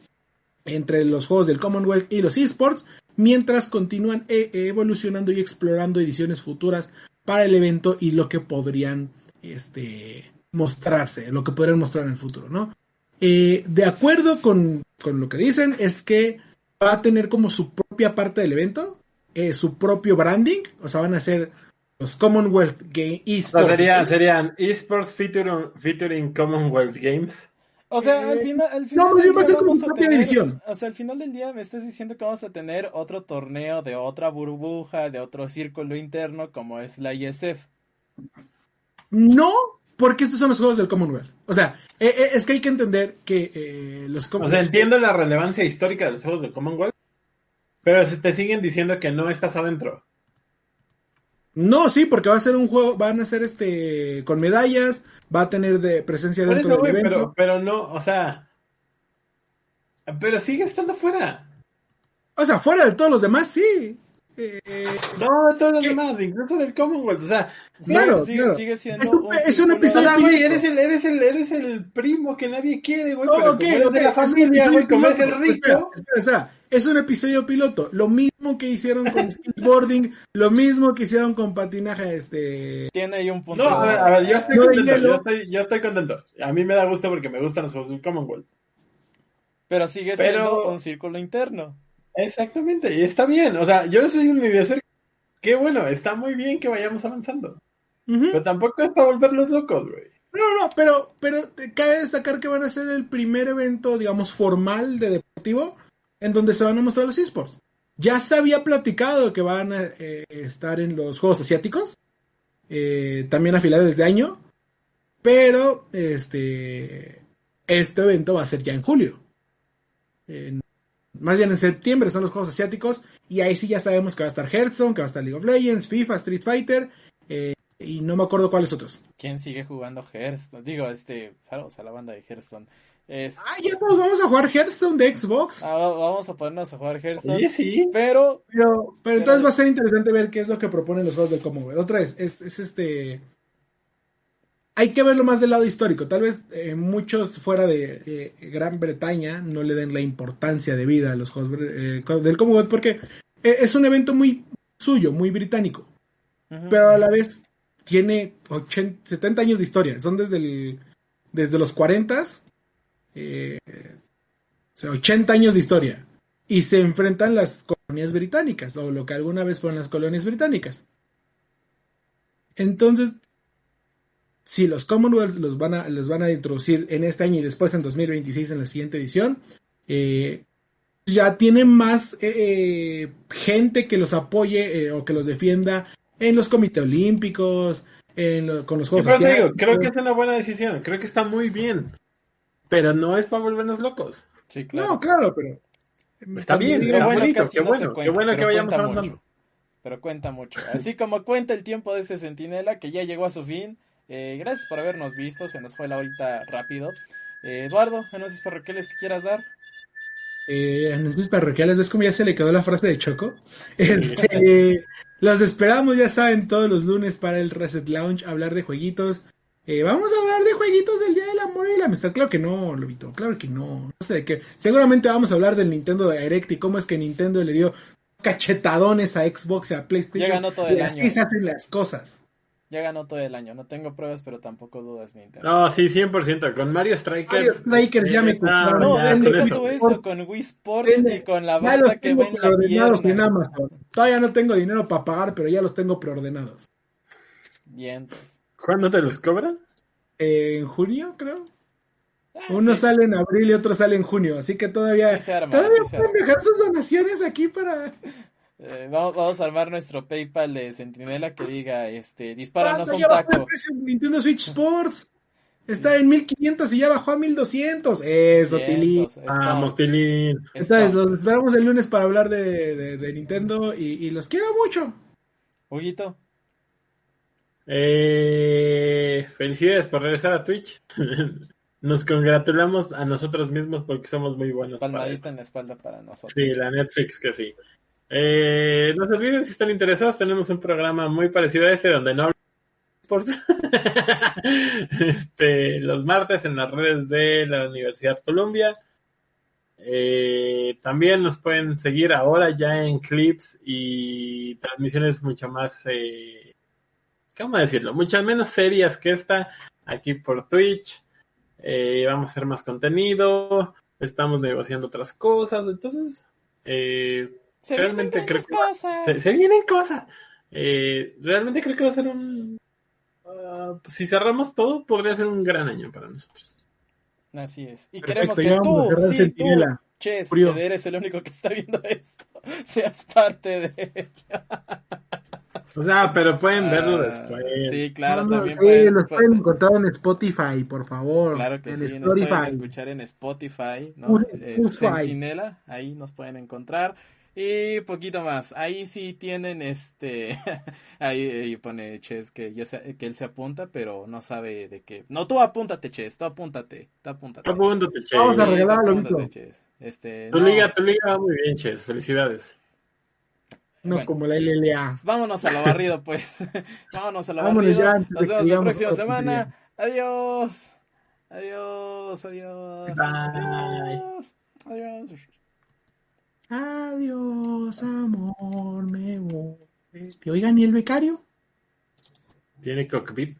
entre los juegos del Commonwealth y los esports, mientras continúan e- evolucionando y explorando ediciones futuras para el evento y lo que podrían este, mostrarse, lo que podrían mostrar en el futuro, ¿no? Eh, de acuerdo con, con lo que dicen, es que va a tener como su propia parte del evento, eh, su propio branding, o sea, van a ser los Commonwealth Game o sea, Esports. sería- serían esports featuring, featuring Commonwealth Games. O sea, al Eh, final, al final no, como propia tener- división. O sea, al final del día me estás diciendo que vamos a tener otro torneo de otra burbuja, de otro círculo interno como es la ISF. No, porque estos son los juegos del Commonwealth. O sea, eh, eh, es que hay que entender que eh, los O Commonwealth. sea, entiendo la relevancia histórica de los juegos del Commonwealth, pero se te siguen diciendo que no estás adentro. No, sí, porque va a ser un juego, van a ser este con medallas, va a tener de presencia Por dentro eso, del güey, evento. pero, pero no, o sea. Pero sigue estando fuera. O sea, fuera de todos los demás, sí. Eh, No, de todos los ¿Qué? demás, incluso del Commonwealth. O sea, Claro, sigue, claro. sigue siendo Es un- es un círculo- o episodio güey, eres el, eres el, eres el primo que nadie quiere, güey. no, pero ok, como eres ok, de la es un familia, güey, como eres el rico. Espera, espera. Es un episodio piloto. Lo mismo que hicieron con skateboarding, lo mismo que hicieron con patinaje, este. Tiene ahí un punto. No, a ver, a ver, yo estoy No contento, yo estoy, yo estoy contento. A mí me da gusto porque me gustan los juegos del Commonwealth. Pero sigue Pero- siendo un círculo interno. Exactamente, y está bien. O sea, yo soy un de hacer. Qué bueno, está muy bien que vayamos avanzando. Pero tampoco es para volverlos locos, güey. No, no, pero, pero te- cabe destacar que van a ser el primer evento, digamos, formal de deportivo en donde se van a mostrar los esports. Ya se había platicado que van a eh, estar en los Juegos Asiáticos, eh, también a finales de año, pero este, este evento va a ser ya en julio. Más bien en septiembre son los Juegos Asiáticos y ahí sí ya sabemos que va a estar Hearthstone, que va a estar League of Legends, FIFA, Street Fighter eh, y no me acuerdo cuáles otros. ¿Quién sigue jugando Hearthstone? Digo, este, saludos a la banda de Hearthstone. Es- Ah, ya todos vamos a jugar Hearthstone de Xbox. Ah, vamos a ponernos a jugar Hearthstone. Oye, sí. Pero Pero, pero entonces Pero- va a ser interesante ver qué es lo que proponen los juegos del Commonwealth. Otra vez, es, es este. Hay que verlo más del lado histórico. Tal vez eh, muchos fuera de eh, Gran Bretaña no le den la importancia de vida a los juegos eh, del Commonwealth porque es un evento muy suyo, muy británico. Pero a la vez tiene 80, 70 años de historia. Son desde, el, desde los 40, eh, o sea, 80 años de historia. Y se enfrentan las colonias británicas, o lo que alguna vez fueron las colonias británicas. Entonces, si los Commonwealth los van a, los van a introducir en este año y después en 2026 en la siguiente edición, eh, ya tienen más eh, eh, gente que los apoye eh, o que los defienda en los comités olímpicos, en lo- con los Juegos digo, creo que es una buena decisión. Creo que está muy bien. Pero no es para volvernos locos. Sí, claro. No, claro, pero... Está bien, Qué está bueno bonito. Qué no se bueno, qué bueno que vayamos avanzando. mucho. Pero cuenta mucho. Así como cuenta el tiempo de ese centinela que ya llegó a su fin. Eh, gracias por habernos visto. Se nos fue la horita rápido. Eh, Eduardo, anuncios parroquiales que quieras dar. Eh, anuncios parroquiales, ¿ves cómo ya se le quedó la frase de Choco? Este, los esperamos, ya saben, todos los lunes para el Reset Lounge, hablar de jueguitos. Eh, vamos a hablar jueguitos del Día del Amor y la Amistad. Claro que no, Lobito, claro que no. No sé de qué. Seguramente vamos a hablar del Nintendo Direct y cómo es que Nintendo le dio cachetadones a Xbox y a PlayStation. Ya ganó todo el y así año. se hacen las cosas. Ya ganó todo el año. No tengo pruebas, pero tampoco dudas Nintendo. No, sí, 100%. Con Mario Strikers. Mario Strikers ya me eh, compraron. No, ya, deja con eso. eso. con Wii Sports y con la banda que ven la preordenados en. Amazon. Todavía no tengo dinero para pagar, pero ya los tengo preordenados. Vientos. ¿Cuándo te los cobran? En junio, creo. Ah, Uno sí. sale en abril y otro sale en junio. Así que todavía, Sí se arma, todavía sí se pueden dejar sus donaciones aquí para. Eh, vamos, vamos a armar nuestro PayPal de Centinela que diga, este, dispáranos ¿Cuánto un el taco. precio de Nintendo Switch Sports? Está en 1500 y ya bajó a 1200. Eso, Tilly. Vientos, Vamos, Tilín. Los esperamos el lunes para hablar de, de- de Nintendo y, y los quiero mucho. Huguito, Eh, felicidades por regresar a Twitch. Nos congratulamos a nosotros mismos porque somos muy buenos. palmadita en la espalda para nosotros. Sí, la Netflix que sí. Eh, no se olviden, si están interesados, tenemos un programa muy parecido a este donde no hablamos este, los martes en las redes de la Universidad Columbia. Eh, también nos pueden seguir ahora ya en clips y transmisiones mucho más, eh, ¿cómo decirlo? Muchas menos serias que esta aquí por Twitch. Eh, vamos a hacer más contenido, estamos negociando otras cosas, entonces eh, Se realmente vienen creo que cosas. se, se vienen cosas. Eh, realmente creo que va a ser un... ah, si cerramos todo, podría ser un gran año para nosotros. Así es. Y Perfecto, queremos que tú, sí, tú. Ches, que eres el único que está viendo esto, seas parte de ello. O sea, pero pueden verlo Ah, después. Sí, claro, No, no, también sí, pueden, los pu- pueden encontrar en Spotify, por favor. Claro que en sí, nos pueden Spotify. escuchar en Spotify, ¿no? Spotify. Eh, Centinela, ahí nos pueden encontrar. Y poquito más, ahí sí tienen este, ahí, ahí pone Ches que, yo sé- que él se apunta, pero no sabe de qué. No, tú apúntate, Ches, tú apúntate, tú apúntate. Apúntate, Che. Vamos a Sí, regalar tú a apúntate, Lobito. Ches. Este, Tu no, liga, tu liga va muy bien, Ches. Felicidades. No Bueno. como la LLA. Vámonos a lo barrido, pues. Vámonos a lo Vámonos barrido. ya antes de Nos que vemos la próxima semana. Adiós. Adiós, adiós. Bye. Adiós. Adiós. Adiós, amor, me voy. ¿Te oigan y el becario? Tiene cockpit.